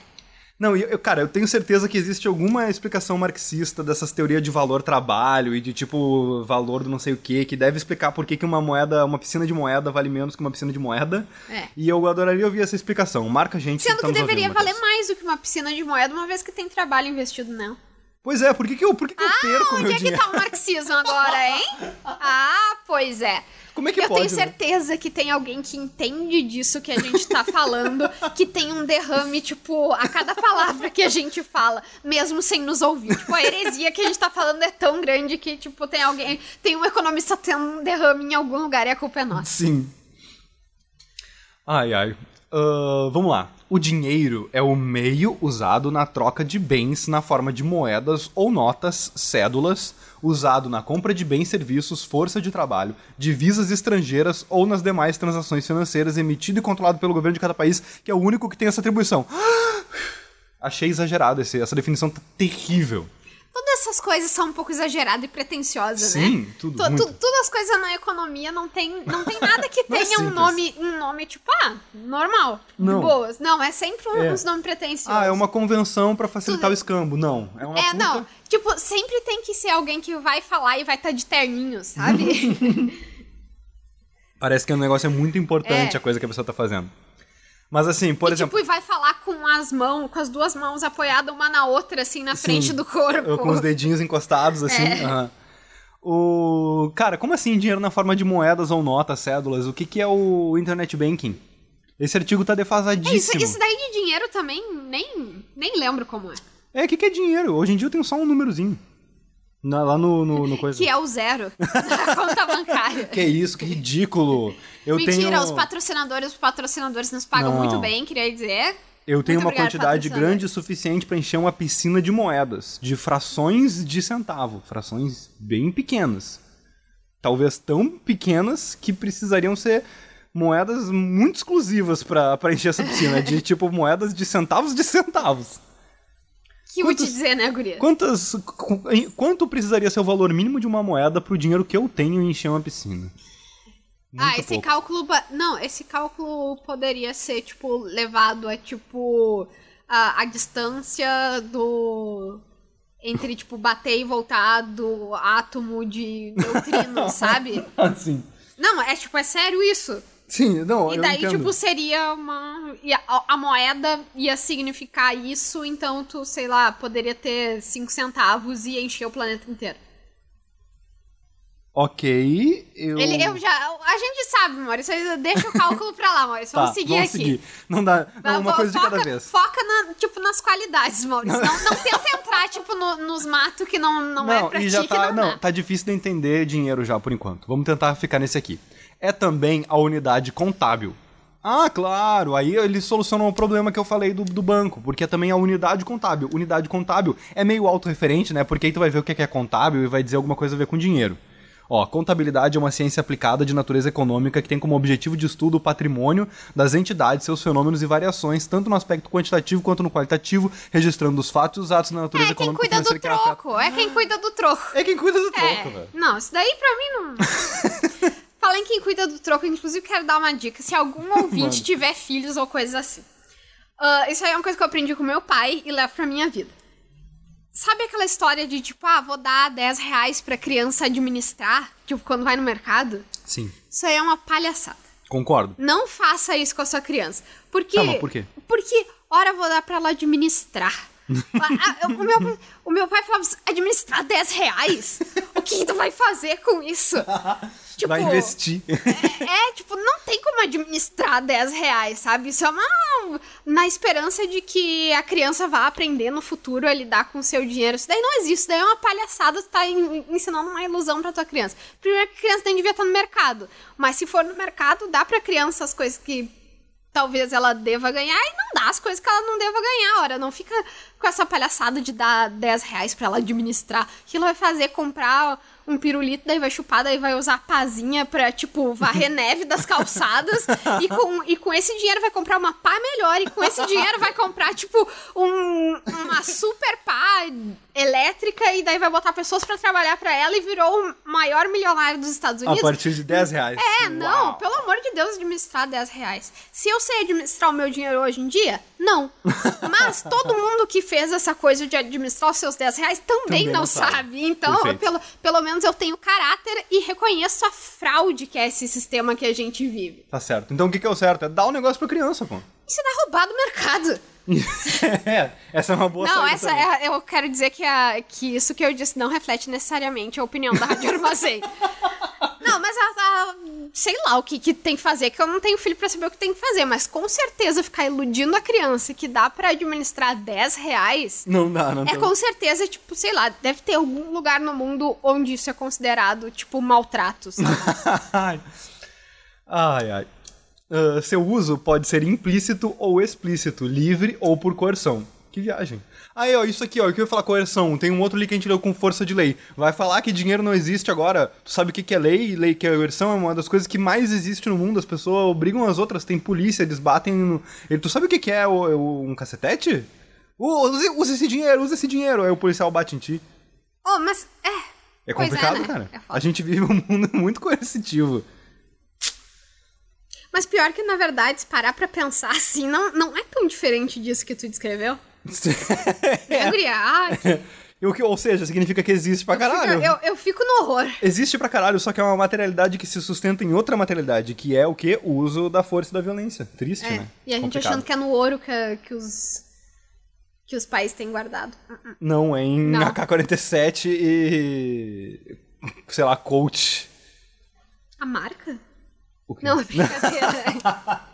Não, eu, cara, eu tenho certeza que existe alguma explicação marxista dessas teorias de valor trabalho e de tipo valor do não sei o que, que deve explicar por que, que uma moeda, uma piscina de moeda vale menos que uma piscina de moeda. É. E eu adoraria ouvir essa explicação. Marca a gente Sendo que nos deveria ouvindo, valer mais do que uma piscina de moeda, uma vez que tem trabalho investido nela. Pois é, por que, que eu, por que, que eu perco Onde meu é que dinheiro? tá o marxismo agora, hein? [laughs] Ah, pois é. Como é que eu pode, tenho né? certeza que tem alguém que entende disso que a gente tá falando, [laughs] que tem um derrame, tipo, a cada palavra que a gente fala, mesmo sem nos ouvir. Tipo, a heresia que a gente tá falando é tão grande que, tipo, tem alguém, tem um economista tendo um derrame em algum lugar e a culpa é nossa. Sim. Ai, ai. Ah, vamos lá. O dinheiro é o meio usado na troca de bens na forma de moedas ou notas, cédulas, usado na compra de bens, serviços, força de trabalho, divisas estrangeiras ou nas demais transações financeiras emitido e controlado pelo governo de cada país, que é o único que tem essa atribuição. [gasps] Achei exagerado esse, essa definição tá terrível. Todas essas coisas são um pouco exageradas e pretensiosas, né? Sim, tudo, Tu- tu-. Todas as coisas na economia não tem, não tem nada que [laughs] é tenha um simples. nome, um nome tipo, ah, normal, Não. boas. Não, é sempre um- É. uns nomes pretensiosos. Ah, é uma convenção pra facilitar Tudo- o escambo. Não, é uma É, puta... não. Tipo, sempre tem que ser alguém que vai falar e vai estar de terninho, sabe? [laughs] Parece que o negócio é muito importante É. a coisa que a pessoa tá fazendo. Mas assim, por e, exemplo, tipo, e vai falar com as mãos, com as duas mãos apoiadas uma na outra, assim, na frente Sim, do corpo. eu com os dedinhos encostados assim. É. aham. O cara, como assim dinheiro na forma de moedas ou notas, cédulas? O que que é o internet banking? Esse artigo tá É, isso, defasadíssimo. isso daí de dinheiro também, nem, nem lembro como é. É, o que que é dinheiro? Hoje em dia eu tenho só um númerozinho. Na- lá no, no, no coisa. Que é o zero [laughs] na conta bancária. Que isso, que ridículo. Eu Mentira, tenho... os patrocinadores, os patrocinadores nos pagam Não. muito bem, queria dizer. Eu tenho Muito uma quantidade grande o suficiente para encher uma piscina de moedas, de frações de centavo, frações bem pequenas. Talvez tão pequenas que precisariam ser moedas muito exclusivas para encher essa piscina, de [laughs] tipo moedas de centavos de centavos. Que eu vou te dizer, né, guria? Quantas quanto precisaria ser o valor mínimo de uma moeda pro dinheiro que eu tenho em encher uma piscina? ah, Muito esse pouco. cálculo. Não, esse cálculo poderia ser, tipo, levado a, tipo, a, a distância do. Entre, tipo, bater e voltar do átomo de neutrino, [laughs] sabe? Assim. Não, é tipo, é sério isso. Sim, não, E daí, tipo, seria uma. a, a moeda ia significar isso, então tu, sei lá, poderia ter 5 centavos e encher o planeta inteiro. Ok, eu... Ele, eu já. A gente sabe, Maurício. Deixa o cálculo pra lá, Maurício. [laughs] Vamos Tá, seguir vamos aqui. seguir. Não dá, não, uma coisa de foca, cada vez. Foca, na, tipo, nas qualidades, Maurício. Não, não tenta entrar, tipo, no- nos matos que não, não, é pra e ti já tá, não, não, tá difícil de entender dinheiro já por enquanto. Vamos tentar ficar nesse aqui. É também a unidade contábil. Ah, claro. Aí eles solucionam o problema que eu falei do, do banco, porque é também a unidade contábil. Unidade contábil é meio autorreferente, né? Porque aí tu vai ver o que é contábil e vai dizer alguma coisa a ver com dinheiro. Ó, contabilidade é uma ciência aplicada de natureza econômica que tem como objetivo de estudo o patrimônio das entidades, seus fenômenos e variações, tanto no aspecto quantitativo quanto no qualitativo, registrando os fatos e os atos na natureza É quem econômica cuida do financeira que troco. É quem cuida do troco. É quem cuida do troco, É. velho. Não, isso daí pra mim não. [laughs] Falar em quem cuida do troco, inclusive quero dar uma dica. Se algum [laughs] ouvinte tiver filhos ou coisas assim. Ah, isso aí é uma coisa que eu aprendi com meu pai e levo pra minha vida. Sabe aquela história de tipo, ah, vou dar 10 reais pra criança administrar, tipo, quando vai no mercado? Sim, Isso aí é uma palhaçada. concordo. Não faça isso com a sua criança. Porque. Tá, mas por quê? Porque, ora, vou dar pra ela administrar. [laughs] Ah, eu- o, meu, o meu pai falava assim, administrar 10 reais? O que tu vai fazer com isso? [laughs] Tipo, Vai investir. É, é, tipo, não tem como administrar 10 reais, sabe? Isso é uma. Na esperança de que a criança vá aprender no futuro a lidar com o seu dinheiro. Isso daí não existe, isso daí é uma palhaçada, tu tá en- ensinando uma ilusão pra tua criança. Primeiro que a criança nem devia estar no mercado. Mas se for no mercado, dá pra criança as coisas que talvez ela deva ganhar e não dá as coisas que ela não deva ganhar. Ora, não fica com essa palhaçada de dar 10 reais pra ela administrar. Aquilo vai fazer comprar um pirulito, daí vai chupar, daí vai usar a pazinha pra, tipo, varrer [laughs] neve das calçadas. e, com, e com esse dinheiro vai comprar uma pá melhor. E com esse dinheiro vai comprar, tipo, um, uma super pá elétrica. E daí vai botar pessoas pra trabalhar pra ela e virou o maior milionário dos Estados A Unidos. partir de 10 reais. É, não, pelo amor de Deus, administrar 10 reais. Se eu sei administrar o meu dinheiro hoje em dia, não. Mas todo mundo que fez essa coisa de administrar os seus 10 reais também, Também não, não sabe. sabe. Então, Perfeito. pelo, pelo menos eu tenho caráter e reconheço a fraude que é esse sistema que a gente vive. Tá certo. Então o que, que é o certo? É dar um negócio pra criança, pô. [laughs] Isso é roubar do mercado. é, essa é uma boa não, essa é, eu quero dizer que, a, que isso que eu disse não reflete necessariamente a opinião da Rádio Armazém. [laughs] não, mas a, a- sei lá o que, que tem que fazer, que eu não tenho filho pra saber o que tem que fazer, mas com certeza ficar iludindo a criança que dá pra administrar 10 reais. Não dá, não É com certeza, tipo, sei lá, deve ter algum lugar no mundo onde isso é considerado, tipo, maltrato, sabe? [laughs] ai, ai. Ah, seu uso pode ser implícito ou explícito, livre ou por coerção. Que viagem. Aí, ó, isso aqui, ó, o que eu ia falar coerção? Tem um outro link que a gente leu com força de lei. Vai falar que dinheiro não existe agora. Tu sabe o que que é lei? Lei que é coerção é uma das coisas que mais existe no mundo. As pessoas obrigam as outras, tem polícia, eles batem no. Tu sabe o que que é o- o- um cacetete? Use, use esse dinheiro, use esse dinheiro. Aí o policial bate em ti. oh, mas, é... É Pois complicado, né? cara. É a gente vive um mundo [laughs] muito coercitivo. Mas pior que, na verdade, se parar pra pensar assim, não, não é tão diferente disso que tu descreveu. [laughs] É. Guria? Ai, [laughs] o que, ou seja, significa que existe pra caralho. fica- eu, eu fico no horror. Existe pra caralho, só que é uma materialidade que se sustenta em outra materialidade, que é o que? O uso da força e da violência. Triste, É, né? E a gente Complicado. achando que é no ouro que, que os. que os pais têm guardado. Uh-uh. Não, é em Não. AK-47 e... sei lá, coach. A marca? Não, é [laughs] brincadeira.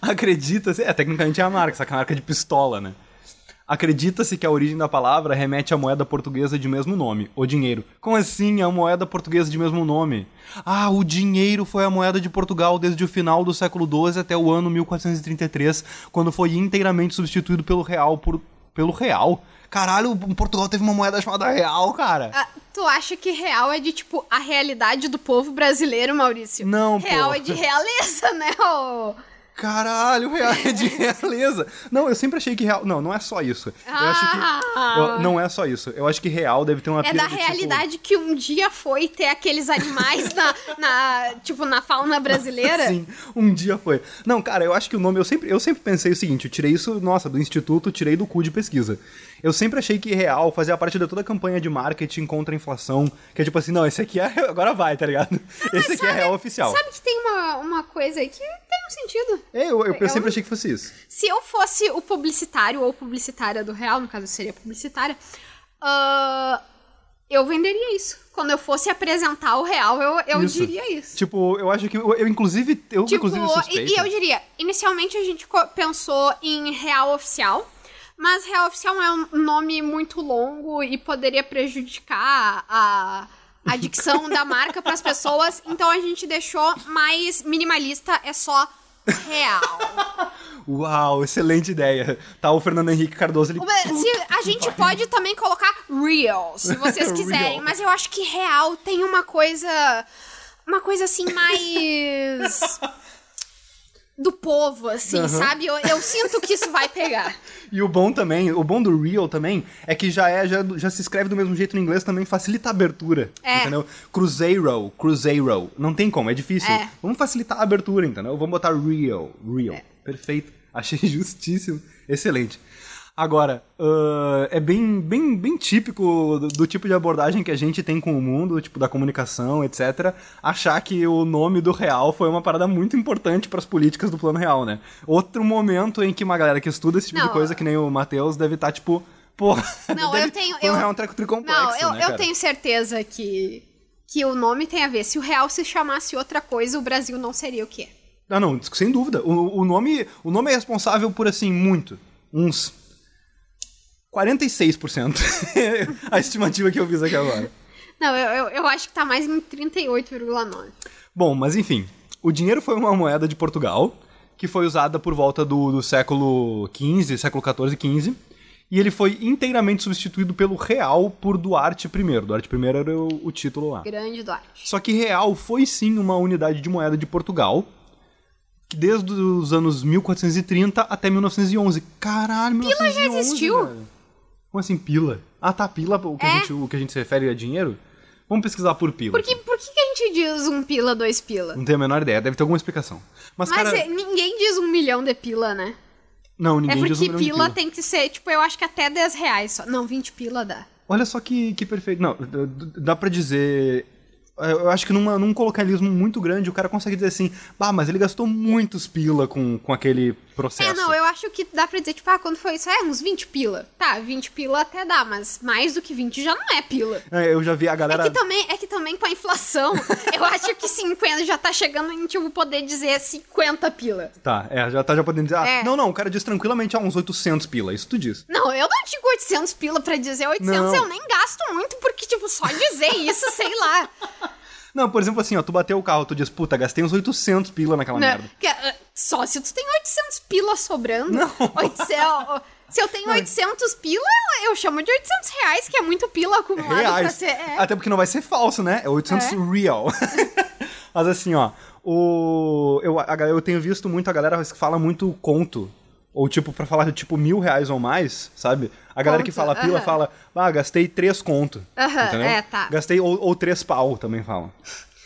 Acredita-se... É, tecnicamente é a marca, só que é a marca de pistola, né? Acredita-se que a origem da palavra remete à moeda portuguesa de mesmo nome, o dinheiro. Como assim a moeda portuguesa de mesmo nome? Ah, o dinheiro foi a moeda de Portugal desde o final do século XII até o ano 1433, quando foi inteiramente substituído pelo real por... pelo real? Caralho, Portugal teve uma moeda chamada real, cara. Ah, tu acha que real é de, tipo, a realidade do povo brasileiro, Maurício? Não, Real pô. é de realeza, [laughs] né? ô? Caralho, real é [laughs] de realeza. Não, eu sempre achei que real. Não, não é só isso. Eu acho que. Ah. eu- não é só isso. Eu acho que real deve ter uma É da tipo, realidade que um dia foi ter aqueles animais na, na, tipo, na fauna brasileira. [laughs] Sim, um dia foi. Não, cara, eu acho que o nome. Eu sempre, eu sempre pensei o seguinte: eu tirei isso, nossa, do instituto, tirei do cu de pesquisa. Eu sempre achei que real fazia parte de toda a campanha de marketing contra a inflação. Que é tipo assim, não, esse aqui é. [laughs] Agora vai, tá ligado? Esse aqui é real oficial. Sabe que tem uma, uma coisa aí que tem um sentido. É, eu, eu, É sempre um- achei que fosse isso. Se eu fosse o publicitário ou publicitária do Real, no caso eu seria publicitária, ah, eu venderia isso. Quando eu fosse apresentar o Real, eu, eu Isso. diria isso. Tipo, eu acho que. Eu, eu, inclusive. Eu, Tipo, inclusive, e, suspeito. e eu diria, inicialmente a gente pensou em Real Oficial, mas Real Oficial é um nome muito longo e poderia prejudicar a, a dicção da marca para as pessoas, então a gente deixou mais minimalista, é só real. Uau, excelente ideia. Tá o Fernando Henrique Cardoso ele. Se- a gente pode também colocar real, se vocês [laughs] quiserem, mas eu acho que real tem uma coisa. Uma coisa assim mais. [laughs] do povo, assim, sabe? Eu, eu sinto que isso vai pegar. [laughs] E o bom também, o bom do real também, é que já é, já, já se escreve do mesmo jeito no inglês também, facilita a abertura. É. Entendeu? Cruzeiro, Cruzeiro. Não tem como, é difícil. É. Vamos facilitar a abertura, entendeu? Vamos botar real, real. Perfeito. Achei [laughs] justíssimo. Excelente. Agora, ah, é bem, bem, bem típico do, do tipo de abordagem que a gente tem com o mundo, tipo da comunicação, etc. Achar que o nome do real foi uma parada muito importante para as políticas do plano real, né? Outro momento em que uma galera que estuda esse tipo Não, de coisa, que nem o Matheus, deve estar tipo, porra. Não, [laughs] deve- eu tenho- eu- é um treco tricomplexo, Não, eu, né, eu tenho certeza que, que o nome tem a ver. Se o real se chamasse outra coisa, o Brasil não seria o que é. Ah, não, sem dúvida. O, o, nome, o nome é responsável por, assim, muito. Uns 46%. [laughs] a estimativa que eu fiz aqui agora. Não, eu, eu, eu acho que tá mais em 38,9. Bom, mas enfim. O dinheiro foi uma moeda de Portugal, que foi usada por volta do, do século XV, século XIV e XV. E ele foi inteiramente substituído pelo real por Duarte I. Duarte I era o, o título lá. Grande Duarte. Só que real foi sim uma unidade de moeda de Portugal, que desde os anos 1430 até 1911. Caralho, Pila já 1911, existiu? velho. Como assim pila? Ah, tá, pila, o que, a É. gente, o que a gente se refere a dinheiro? Vamos pesquisar por pila. Por que, por que, que a gente diz um pila, dois pila? Não tenho a menor ideia, deve ter alguma explicação. Mas, Mas cara, é, ninguém diz um milhão de pila, né? não, É ninguém diz um milhão de pila pila. tem que ser, tipo, eu acho que até 10 reais só. Não, 20 pila dá. Olha só que, que perfeito. Não, dá pra dizer. Eu acho que numa, num colocalismo muito grande o cara consegue dizer assim, bah, mas ele gastou muitos pila com, com aquele processo. É, não, eu acho que dá pra dizer, tipo, ah, quando foi isso? É, uns 20 pila. Tá, 20 pila até dá, mas mais do que 20 já não é pila. É, eu já vi a É galera. que, também, é que também com a inflação, [laughs] eu acho que 50 já tá chegando em, tipo, poder dizer 50 pila. Tá, é, já tá já podendo dizer. Ah, É. Não, não, o cara diz tranquilamente a uns 800 pila, isso tu diz. Não, eu não digo 800 pila pra dizer 800, Não. eu nem gasto muito, porque, tipo, só dizer isso, sei lá. Não, por exemplo, assim, ó, tu bateu o carro, tu diz, puta, gastei uns 800 pila naquela Né? merda. Que, ah, só se tu tem 800 pila sobrando. Não. 800, se eu tenho 800 pila, eu chamo de 800 reais, que é muito pila acumulado pra Reais. ser... É. Até porque não vai ser falso, né? É 800 É. real. [laughs] Mas assim, ó, o, eu, a, eu tenho visto muito a galera que fala muito conto. Ou tipo, pra falar tipo mil reais ou mais, sabe? A galera que fala pila aham. fala, ah, gastei três conto. Aham, entendeu? é, tá. Gastei, ou, ou três pau também falam.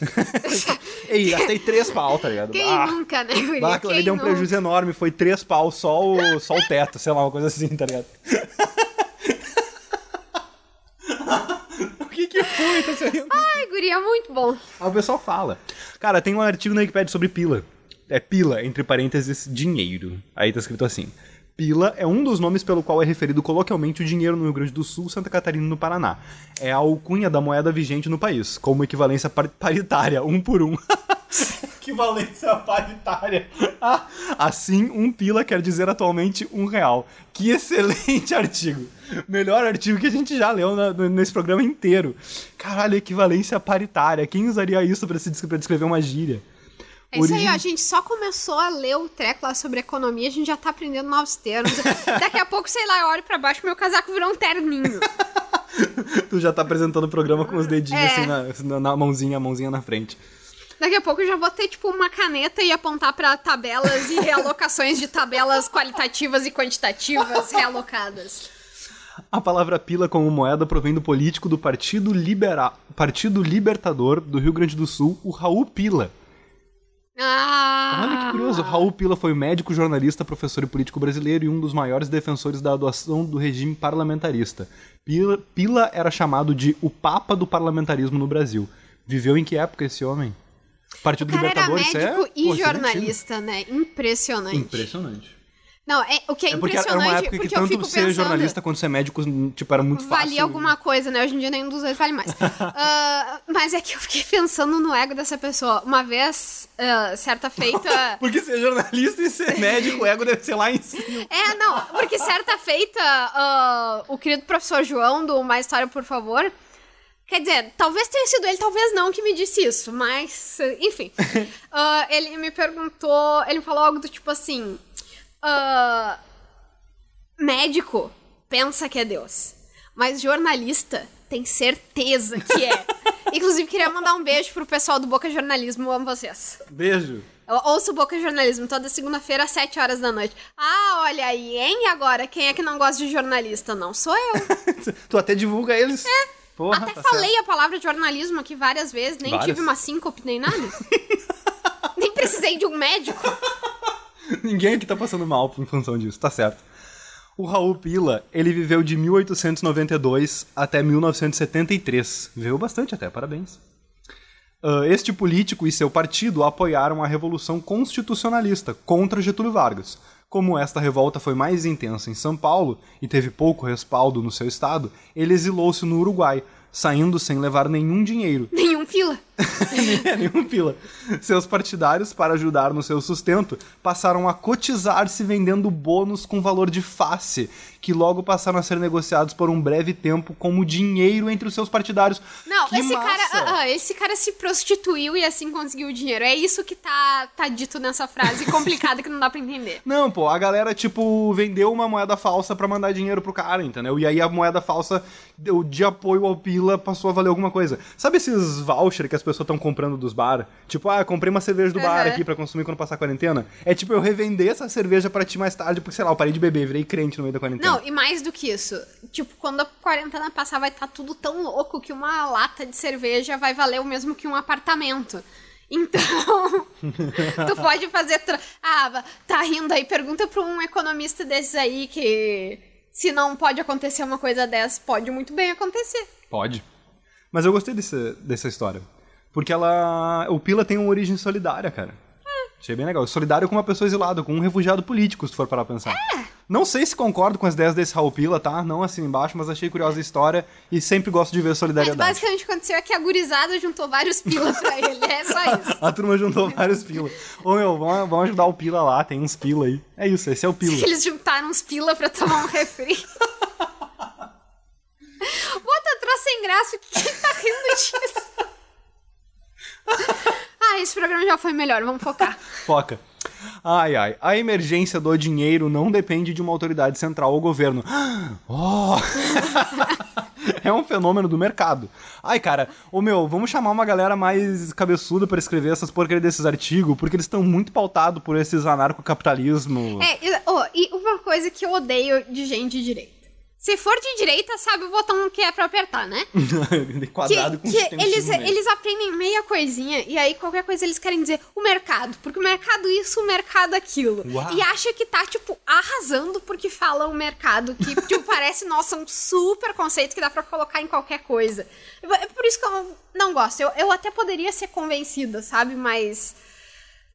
[laughs] Ei, gastei três pau, tá ligado? Quem Ah, nunca, né, ali Quem deu um prejuízo enorme, foi três pau só o, só o teto, sei lá, uma coisa assim, tá ligado? [laughs] o que que foi? Tá? Ai, guria, muito bom. Ah, o pessoal fala. Cara, tem um artigo na Wikipedia sobre pila. É pila, entre parênteses, dinheiro. Aí tá escrito assim. Pila é um dos nomes pelo qual é referido coloquialmente o dinheiro no Rio Grande do Sul, Santa Catarina e no Paraná. É a alcunha da moeda vigente no país, como equivalência par- paritária, um por um. [laughs] equivalência paritária. [laughs] Assim, um pila quer dizer atualmente um real. Que excelente [laughs] artigo. Melhor artigo que a gente já leu na- nesse programa inteiro. Caralho, equivalência paritária. Quem usaria isso pra descrever uma gíria? É isso aí, Origem- ó, a gente só começou a ler o treco lá sobre economia, a gente já tá aprendendo novos termos. [laughs] Daqui a pouco, sei lá, eu olho pra baixo meu casaco virou um terninho. [laughs] Tu já tá apresentando o programa com os dedinhos É. assim na, na- na mãozinha, a mãozinha na frente. Daqui a pouco eu já vou ter, tipo, uma caneta e apontar pra tabelas e realocações de tabelas qualitativas e quantitativas realocadas. A palavra pila como moeda provém do político do Partido, Libera... Partido Libertador do Rio Grande do Sul, o Raul Pila. Ah! Olha que curioso, Raul Pila foi médico, jornalista, professor e político brasileiro e um dos maiores defensores da adoção do regime parlamentarista. Pila, Pila era chamado de o Papa do parlamentarismo no Brasil. Viveu em que época esse homem? Partido O cara era Libertador, isso médico é, e pô, é jornalista, né? Impressionante. Impressionante. Não, é, o que é, É porque impressionante era uma época que porque eu tanto fico ser pensando... jornalista quanto ser médico, tipo, era muito fácil. Valia alguma coisa, né? Hoje em dia nenhum dos dois vale mais. [laughs] Ah, mas é que eu fiquei pensando no ego dessa pessoa. Uma vez, ah, certa feita. [laughs] Porque ser jornalista e ser [laughs] médico, o ego deve ser lá em cima. É, não, porque certa feita, ah, o querido professor João, do Uma História, por favor, Quer dizer, talvez tenha sido ele, talvez não, que me disse isso, mas, enfim. Ele me perguntou, ele falou algo do tipo assim: ah, médico pensa que é Deus, mas jornalista tem certeza que é. [laughs] Inclusive, queria mandar um beijo pro pessoal do Boca Jornalismo, eu amo vocês. Beijo. Eu ouço Boca Jornalismo toda segunda-feira às 7 horas da noite. Ah, olha aí, hein? Agora, quem é que não gosta de jornalista? Não sou eu. [laughs] tu até divulga eles. É. Porra, Até tá falei certo. a palavra jornalismo aqui várias vezes, nem Várias? tive uma síncope nem nada. [laughs] nem precisei de um médico. [laughs] Ninguém aqui tá passando mal em função disso, tá certo. O Raul Pila, ele viveu de 1892 até 1973. Viveu bastante até, parabéns. Ah, este político e seu partido apoiaram a Revolução Constitucionalista contra Getúlio Vargas. Como esta revolta foi mais intensa em São Paulo e teve pouco respaldo no seu estado, ele exilou-se no Uruguai, saindo sem levar nenhum dinheiro Nenhum fila. É, [laughs] nenhum pila. Seus partidários, para ajudar no seu sustento, passaram a cotizar-se vendendo bônus com valor de face, que logo passaram a ser negociados por um breve tempo como dinheiro entre os seus partidários. Não, Que esse massa! cara, ah, ah, esse cara se prostituiu e assim conseguiu dinheiro. É isso que tá, tá dito nessa frase complicada que não dá pra entender. [laughs] Não, pô, a galera, tipo, vendeu uma moeda falsa pra mandar dinheiro pro cara, entendeu? E aí a moeda falsa, deu- de apoio ao Pila, passou a valer alguma coisa. Sabe esses voucher que as pessoas estão comprando dos bar? Tipo, ah, comprei uma cerveja do bar Aham. aqui pra consumir quando passar a quarentena. É tipo eu revender essa cerveja pra ti mais tarde, porque, sei lá, eu parei de beber, virei crente no meio da quarentena. Não, e mais do que isso. Tipo, quando a quarentena passar, vai estar tudo tão louco que uma lata de cerveja vai valer o mesmo que um apartamento. Então, [laughs] tu pode fazer. Tra... Ah, tá rindo aí. Pergunta pra um economista desses aí que se não pode acontecer uma coisa dessa, pode muito bem acontecer. Pode. Mas eu gostei desse, dessa história. Porque ela. O Pila tem uma origem solidária, cara. Achei bem legal. Solidário com uma pessoa exilada, com um refugiado político, se tu for parar pra pensar. Não sei se concordo com as ideias desse Raul Pila, tá? Não assim embaixo, mas achei curiosa a história e sempre gosto de ver Mas solidariedade. basicamente o que aconteceu é que a gurizada juntou vários pilas pra [laughs] ele. É só isso. A turma juntou vários pila. Ô meu, vamos, vamos ajudar o Pila lá, tem uns pila aí. É isso, esse é o pila. Eles juntaram uns pila pra tomar um refri. [laughs] Bota troço sem graça, quem tá rindo disso? [laughs] ah, esse programa já foi melhor, vamos focar. Foca. Ai, ai. A emergência do dinheiro não depende de uma autoridade central ou governo. [gasps] Oh! [laughs] é um fenômeno do mercado. Ai, cara, ô meu, vamos chamar uma galera mais cabeçuda pra escrever essas porcarias desses artigos, porque eles estão muito pautados por esses anarcocapitalismo. É, oh, e uma coisa que eu odeio de gente de direita. Se for de direita, sabe o botão que é pra apertar, né? [laughs] Quadrado que, com que eles, eles aprendem meia coisinha e aí qualquer coisa eles querem dizer o mercado, porque o mercado isso, o mercado aquilo. Uau. E acha que tá, tipo, arrasando porque fala o mercado, que tipo, [laughs] parece, nossa, um super conceito que dá pra colocar em qualquer coisa. É por isso que eu não gosto. Eu, eu até poderia ser convencida, sabe? Mas.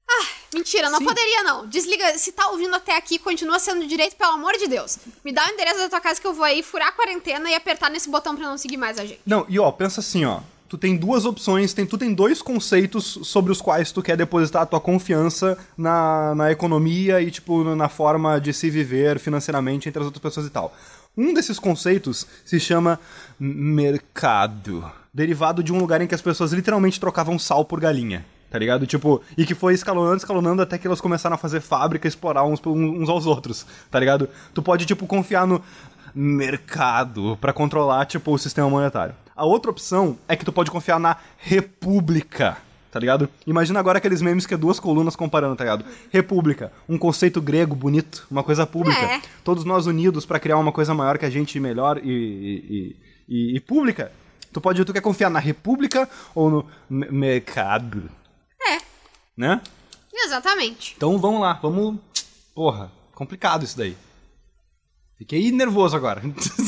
Ah, mentira, não Sim. poderia não. Desliga, se tá ouvindo até aqui, continua sendo direito, pelo amor de Deus. Me dá o endereço da tua casa que eu vou aí furar a quarentena e apertar nesse botão pra não seguir mais a gente. Não, e ó, pensa assim, ó. Tu tem duas opções, tem, tu tem dois conceitos sobre os quais tu quer depositar a tua confiança na, na economia e, tipo, na forma de se viver financeiramente entre as outras pessoas e tal. Um desses conceitos se chama mercado, derivado de um lugar em que as pessoas literalmente trocavam sal por galinha. Tá ligado? Tipo, e que foi escalonando, escalonando até que elas começaram a fazer fábrica, explorar uns, uns aos outros, tá ligado? Tu pode, tipo, confiar no mercado pra controlar, tipo, o sistema monetário. A outra opção é que tu pode confiar na república, tá ligado? Imagina agora aqueles memes que é duas colunas comparando, tá ligado? República, um conceito grego bonito, uma coisa pública. É. Todos nós unidos pra criar uma coisa maior que a gente, melhor e, e, e- e pública. Tu pode, tu quer confiar na república ou no me- mercado, né? exatamente. Então vamos lá, vamos. Porra, complicado isso daí. Fiquei nervoso agora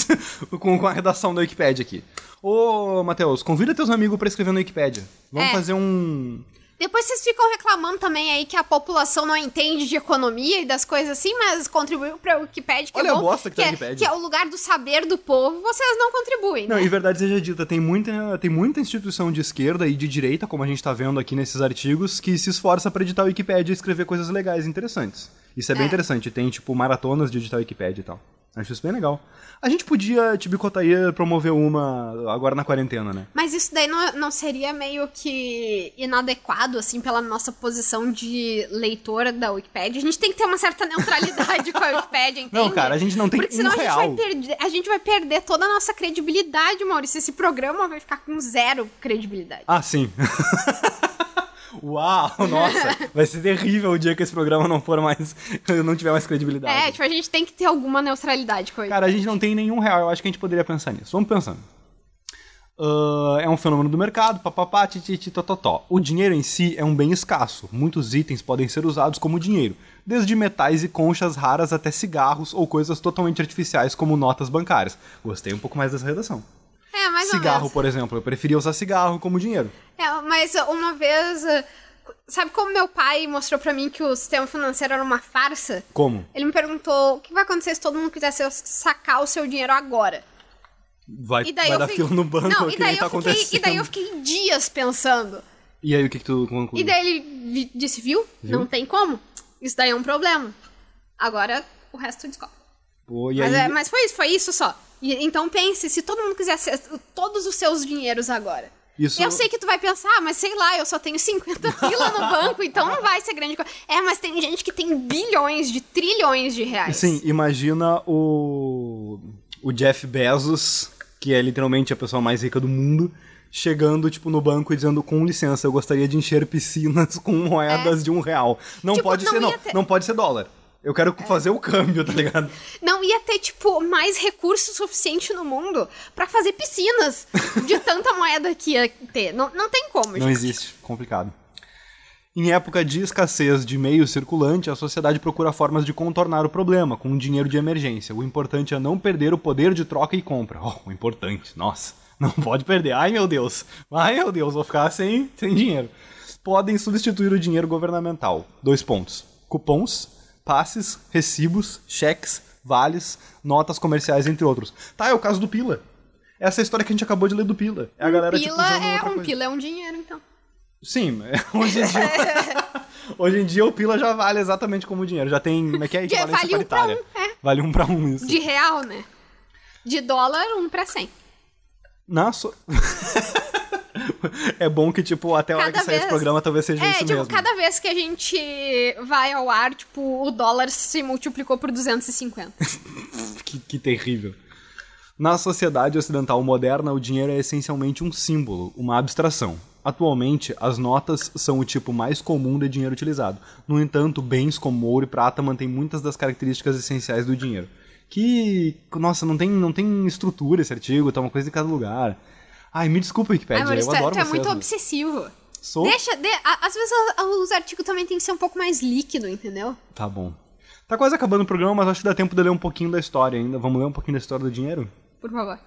[laughs] com, a redação da Wikipédia aqui. Ô, Matheus, convida teus amigos pra escrever na Wikipédia. Vamos É. fazer um. Depois vocês ficam reclamando também aí que a população não entende de economia e das coisas assim, mas contribuiu pra Wikipedia, que Olha é a bom, bosta que tá é, na Wikipédia. que é o lugar do saber do povo, vocês não contribuem, Não, né? e verdade seja dita, tem muita, tem muita instituição de esquerda e de direita, como a gente tá vendo aqui nesses artigos, que se esforça pra editar a Wikipédia e escrever coisas legais e interessantes. Isso é bem É. interessante, tem, tipo, maratonas de editar a Wikipédia e tal. Acho isso bem legal. A gente podia, Tibicotaia, promover uma agora na quarentena, né? Mas isso daí não, não seria meio que inadequado, assim, pela nossa posição de leitora da Wikipédia? A gente tem que ter uma certa neutralidade com a Wikipédia, [laughs] entende? Não, cara, a gente não tem Porque senão um a, gente real. vai perder, a gente vai perder toda a nossa credibilidade, Maurício. Esse programa vai ficar com zero credibilidade. Ah, sim. [laughs] Uau, [laughs] nossa, vai ser terrível o dia que esse programa não for mais, [laughs] não tiver mais credibilidade. É, tipo, a gente tem que ter alguma neutralidade com a Cara, a gente não tem nenhum real, eu acho que a gente poderia pensar nisso. Vamos pensando. Ah, é um fenômeno do mercado, papapá, tititi, tototó. O dinheiro em si é um bem escasso. Muitos itens podem ser usados como dinheiro, desde metais e conchas raras até cigarros ou coisas totalmente artificiais como notas bancárias. Gostei um pouco mais dessa redação. É, mais Cigarro, por exemplo, eu preferia usar cigarro como dinheiro. É, mas uma vez. uh, Sabe como meu pai mostrou pra mim que o sistema financeiro era uma farsa? Como? Ele me perguntou o que vai acontecer se todo mundo quisesse sacar o seu dinheiro agora. Vai, E daí vai eu dar fiquei... fila no banco Não, que e daí, tá eu fiquei, acontecendo. e daí eu fiquei dias pensando. E aí, o que, que tu concluiu? E daí ele disse, viu? Viu? Não tem como. Isso daí é um problema. Agora o resto tu descobre. Pô, Mas, aí... é- mas foi isso, foi isso só. E- então pense, se todo mundo quisesse todos os seus dinheiros agora. Isso... Eu sei que tu vai pensar, ah, mas sei lá, eu só tenho 50 pila no banco, então não vai ser grande coisa. É, mas tem gente que tem bilhões de trilhões de reais. Sim, imagina o, o Jeff Bezos, que é literalmente a pessoa mais rica do mundo, chegando, tipo, no banco e dizendo, com licença, eu gostaria de encher piscinas [laughs] com moedas de um real. Não Tipo, pode não ser, não. ter- Não pode ser dólar. Eu quero fazer o câmbio, tá ligado? Não ia ter, tipo, mais recurso suficiente no mundo pra fazer piscinas de tanta moeda que ia ter. Não, não tem como, Não gente. existe. Complicado. Em época de escassez de meio circulante, a sociedade procura formas de contornar o problema com dinheiro de emergência. O importante é não perder o poder de troca e compra. Oh, o importante, nossa, não pode perder. Ai meu Deus, ai meu Deus, vou ficar sem, sem dinheiro. Podem substituir o dinheiro governamental. Dois pontos: cupons, passes, recibos, cheques, vales, notas comerciais, entre outros. Tá, é o caso do Pila. Essa é a história que a gente acabou de ler do Pila. É a galera tipo, Pila usando é um coisa. pila, é um dinheiro, então. Sim, é, [laughs] hoje em dia. [laughs] hoje em dia o Pila já vale exatamente como dinheiro. Já tem. Como é que é? [laughs] Equivalência vale um pra um, é. Vale um pra um, isso. De real, né? De dólar, um pra cem. Nossa. É bom que, tipo, até a hora Cada que sair esse vez- programa talvez seja É, isso tipo, mesmo. cada vez que a gente vai ao ar, tipo, o dólar se multiplicou por 250. [laughs] Que, que terrível. Na sociedade ocidental moderna, o dinheiro é essencialmente um símbolo, uma abstração. Atualmente, as notas são o tipo mais comum de dinheiro utilizado. No entanto, bens como ouro e prata mantêm muitas das características essenciais do dinheiro. Que, nossa, não tem, não tem estrutura esse artigo, tá uma coisa em cada lugar. Ai, me desculpa, Wikipedia, Ai, Maurício, eu é- adoro tu é vocês, muito mas obsessivo. Sou? Deixa, de- às vezes os artigos também tem que ser um pouco mais líquido, entendeu? Tá bom. Tá quase acabando o programa, mas acho que dá tempo de ler um pouquinho da história ainda. Vamos ler um pouquinho da história do dinheiro? Por favor.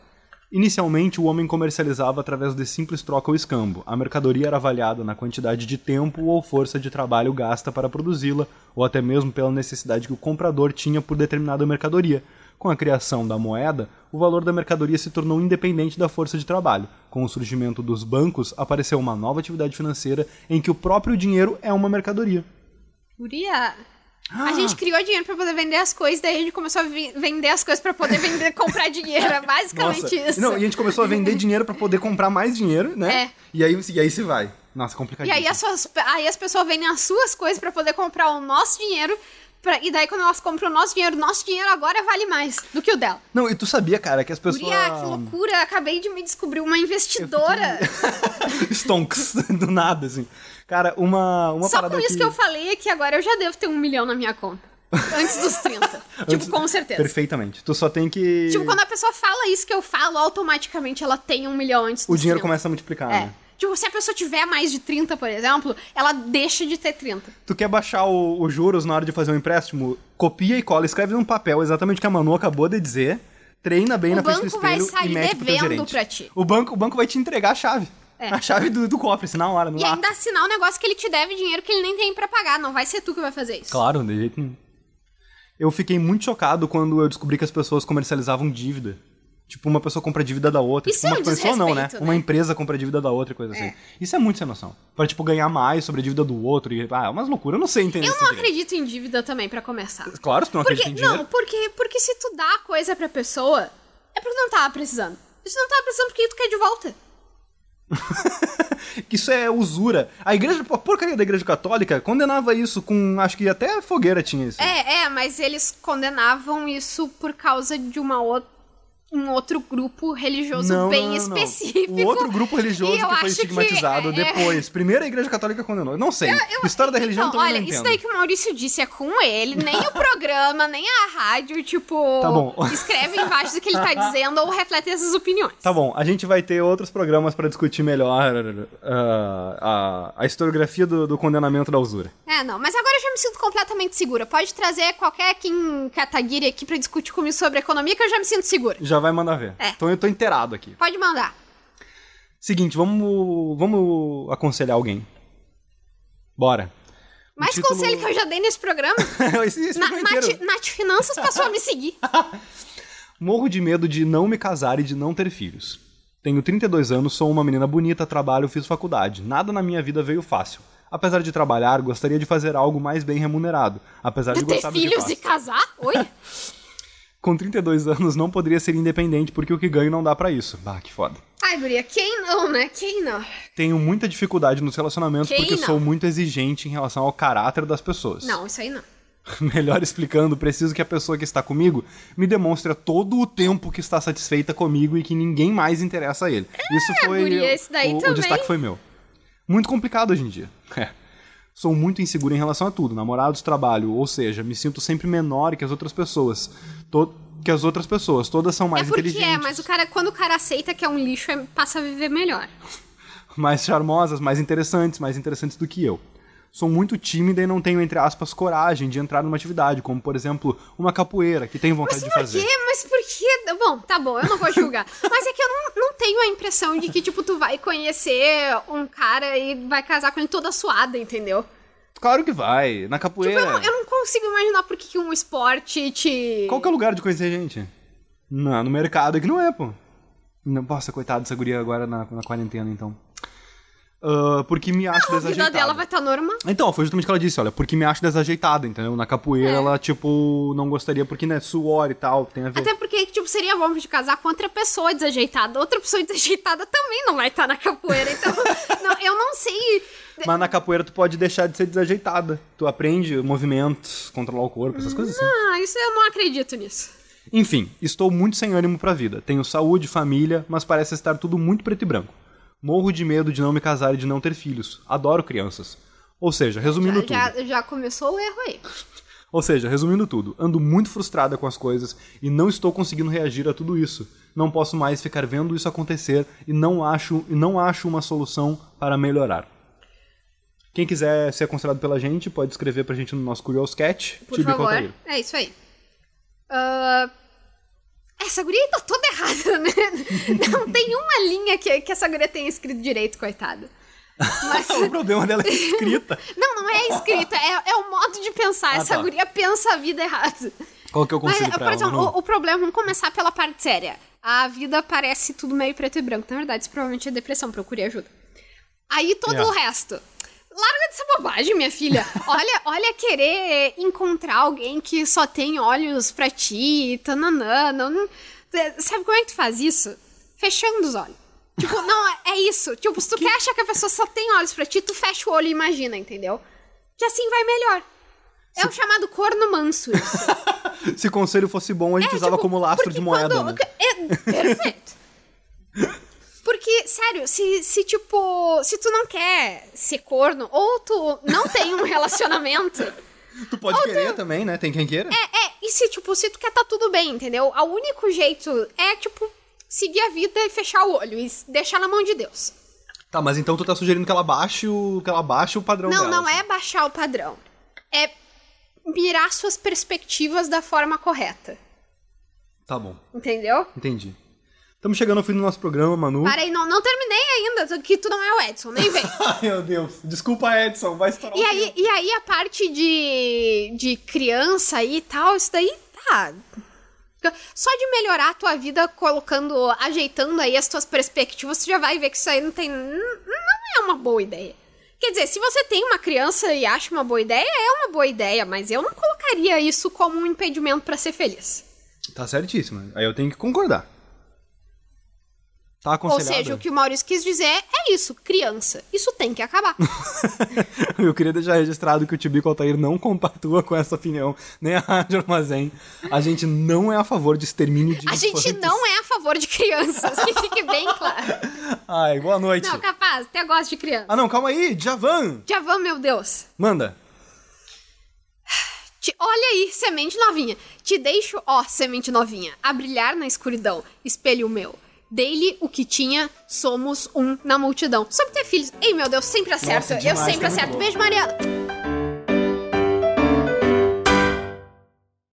Inicialmente, o homem comercializava através de simples troca ou escambo. A mercadoria era avaliada na quantidade de tempo ou força de trabalho gasta para produzi-la, ou até mesmo pela necessidade que o comprador tinha por determinada mercadoria. Com a criação da moeda, o valor da mercadoria se tornou independente da força de trabalho. Com o surgimento dos bancos, apareceu uma nova atividade financeira em que o próprio dinheiro é uma mercadoria. Guria, Ah. a gente criou dinheiro pra poder vender as coisas, daí a gente começou a vender as coisas pra poder vender, [laughs] comprar dinheiro. É basicamente Nossa. isso. Não, e a gente começou a vender dinheiro para poder comprar mais dinheiro, né? É. E aí, e aí se vai. Nossa, E complicadíssimo. aí as, suas- aí as pessoas vendem as suas coisas pra poder comprar o nosso dinheiro. Pra- e daí quando elas compram o nosso dinheiro, nosso dinheiro agora vale mais do que o dela. Não, e tu sabia, cara, que as pessoas... Guria, que loucura! Acabei de me descobrir uma investidora. [laughs] Stonks, [laughs] do nada, assim. Cara, uma, uma Só parada com isso que... que eu falei é que agora eu já devo ter um milhão na minha conta. Antes dos 30. [laughs] tipo, Antes- com certeza. Perfeitamente. Tu só tem que... Tipo, quando a pessoa fala isso que eu falo, automaticamente ela tem um milhão antes O dos dinheiro 30. começa a multiplicar, É. né? Tipo, se a pessoa tiver mais de 30, por exemplo, ela deixa de ter 30. Tu quer baixar o- os juros na hora de fazer um empréstimo? Copia e cola, escreve num papel exatamente o que a Manu acabou de dizer, treina bem O na frente do banco vai espelho sair e mete pro teu devendo gerente. pra ti. O banco, o banco vai te entregar a chave. É. A chave do, do cofre, assim, na hora, no E ainda assinar um negócio que ele te deve dinheiro que ele nem tem pra pagar. Não vai ser tu que vai fazer isso. Claro, de jeito nenhum. Eu fiquei muito chocado quando eu descobri que as pessoas comercializavam dívida. Tipo, uma pessoa compra a dívida da outra. Isso tipo, uma é um pessoa não, né? desrespeito, Uma né? empresa compra a dívida da outra e coisa assim. Isso é muito sem noção. Pra, tipo, ganhar mais sobre a dívida do outro e... Ah, é umas loucuras. Eu não sei entender Eu não direito. acredito em dívida também, pra começar. Claro, se tu não Porque, acredita em dinheiro. não, porque, porque se tu dá a coisa pra pessoa, é porque não tava precisando. E se não tava precisando, por que tu quer de volta? [laughs] que isso é usura. A igreja, a porcaria da igreja católica condenava isso com, acho que até fogueira tinha isso. É, é, mas eles condenavam isso por causa de uma outra. Um outro grupo religioso Não, bem não, não, específico. O outro grupo religioso eu que foi acho que estigmatizado é- depois. Primeiro a igreja católica condenou. Não sei. Eu- História da religião então, também olha, não isso daí que o Maurício disse é com ele, nem o programa, nem a rádio, tipo, Tá bom. escreve embaixo do que ele tá dizendo ou reflete essas opiniões. Tá bom, a gente vai ter outros programas pra discutir melhor ah, a, a historiografia do, do condenamento da usura. É, não, mas agora eu já me sinto completamente segura. Pode trazer qualquer Kim Kataguiri aqui pra discutir comigo sobre economia que eu já me sinto segura. Já vai mandar ver. É. Então eu tô inteirado aqui. Pode mandar. Seguinte, vamos, vamos aconselhar alguém. Bora. O Mais título- conselho que eu já dei nesse programa. esse, [laughs] esse Na, programa inteiro. Nath, Nath Finanças passou a me seguir. [laughs] Morro de medo de não me casar e de não ter filhos. Tenho 32 anos, sou uma menina bonita, trabalho, fiz faculdade. Nada na minha vida veio fácil. Apesar de trabalhar, gostaria de fazer algo mais bem remunerado. Apesar de Ter gostar do que filhos faço. e casar? Oi? [laughs] Com 32 anos não poderia ser independente porque o que ganho não dá pra isso. Bah, que foda. Ai, guria, quem não, né? Quem não? Tenho muita dificuldade nos relacionamentos Quem porque não? sou muito exigente em relação ao caráter das pessoas. Não, isso aí não. [laughs] Melhor explicando, preciso que a pessoa que está comigo me demonstre todo o tempo que está satisfeita comigo e que ninguém mais interessa a ele. Isso foi É, guria, o- esse daí o, o também. destaque foi meu. Muito complicado hoje em dia. É. Sou muito inseguro em relação a tudo, namorados, trabalho, ou seja, me sinto sempre menor que as outras pessoas. To- que as outras pessoas, todas são mais é porque inteligentes, é, mas o cara, quando o cara aceita que é um lixo, é- passa a viver melhor. [laughs] mais charmosas, mais interessantes, mais interessantes do que eu. Sou muito tímida e não tenho, entre aspas, coragem de entrar numa atividade, como, por exemplo, uma capoeira, que tenho vontade Mas de por fazer. quê? Mas por quê? Bom, tá bom, eu não vou julgar. [laughs] Mas é que eu não, não tenho a impressão de que, tipo, tu vai conhecer um cara e vai casar com ele toda suada, entendeu? Claro que vai. Na Tipo, capoeira. eu não, eu não consigo imaginar por que que um esporte te. Qual que é o lugar de conhecer gente? Não, no mercado aqui não é, pô. Não, nossa, coitado dessa guria agora na, na quarentena, então. Ah, porque me acho A vida desajeitada. dela vai estar normal. Então, foi justamente o que ela disse, olha, porque me acho desajeitada, entendeu? Na capoeira É. ela, tipo, não gostaria porque, né, suor e tal, tem a ver. Até porque, tipo, seria bom de casar com outra pessoa desajeitada. Outra pessoa desajeitada também não vai estar na capoeira. Então, [laughs] não, eu não sei. Mas na capoeira tu pode deixar de ser desajeitada. Tu aprende movimentos, controlar o corpo, essas coisas assim. Ah, isso eu não acredito nisso. Enfim, estou muito sem ânimo pra vida. Tenho saúde, família, mas parece estar tudo muito preto e branco. Morro de medo de não me casar e de não ter filhos. Adoro crianças. Ou seja, resumindo tudo. Já, já começou o erro aí. [laughs] Ou seja, resumindo tudo, ando muito frustrada com as coisas e não estou conseguindo reagir a tudo isso. Não posso mais ficar vendo isso acontecer e não acho e não acho uma solução para melhorar. Quem quiser ser aconselhado pela gente, pode escrever pra gente no nosso Curious Cat. Por favor. É isso aí. Ah, essa guria tá toda errada, né? Não tem uma linha que, que essa guria tenha escrito direito, coitada. Mas. [laughs] o problema dela é escrita. Não, não é escrita, é, é o modo de pensar. Ah, essa tá. guria pensa a vida errada. Qual que é o Mas, por exemplo, o, o problema, vamos começar pela parte séria. A vida parece tudo meio preto e branco. Na verdade, isso provavelmente é depressão, procure ajuda. Aí todo É. o resto. Larga dessa bobagem, minha filha. [laughs] Olha, olha querer encontrar alguém que só tem olhos pra ti, tananã. Não, não- Sabe como é que tu faz isso? Fechando os olhos. Tipo, [laughs] não, é- é isso. Tipo, se tu quer achar que a pessoa só tem olhos pra ti, tu fecha o olho e imagina, entendeu? Que assim vai melhor. É o chamado corno manso isso. [laughs] Se conselho fosse bom, a gente É, usava tipo, como lastro de moeda, quando- né? É, perfeito. Porque, sério, se, se tipo, se tu não quer ser corno, ou tu não tem um [laughs] relacionamento, Tu pode querer também, né? Tem quem queira. é, é, e se, tipo, se tu quer tá tudo bem, entendeu? O único jeito é, tipo, seguir a vida e fechar o olho e deixar na mão de Deus. Tá, mas então tu tá sugerindo que ela baixe o, que ela baixe o padrão Não, dela. não assim. é baixar o padrão. É mirar suas perspectivas da forma correta. Tá bom, Entendeu? entendi. Estamos chegando ao fim do nosso programa, Manu. Para aí, não, não terminei ainda, que tu não é o Edson, nem vem. [laughs] Ai, meu Deus. Desculpa, Edson. Vai estourar E o aí, e aí a parte de, de criança aí e tal, isso daí tá. Só de melhorar a tua vida, colocando, ajeitando aí as tuas perspectivas, tu já vai ver que isso aí não tem. Não é uma boa ideia. Quer dizer, se você tem uma criança e acha uma boa ideia, é uma boa ideia, mas eu não colocaria isso como um impedimento para ser feliz. Tá certíssima. Aí eu tenho que concordar. Tá Ou seja, o que o Maurício quis dizer é isso, criança. Isso tem que acabar. [laughs] Eu queria deixar registrado que o Tibico Altair não compactua com essa opinião, nem a Rádio Armazém. A gente não é a favor de extermínio de A gente infantes. não é a favor de crianças, que fique bem claro. [laughs] Ai, boa noite. Não, capaz, até gosto de criança. Ah, não, calma aí, Javan! Javan, meu Deus. Manda. Te- olha aí, semente novinha. Te deixo, ó, semente novinha, a brilhar na escuridão, espelho meu. Dei-lhe o que tinha, somos um na multidão. Sobre ter filhos. Ei, meu Deus, sempre acerto. Nossa, Eu demais, sempre tá acerto. Beijo, Mariana.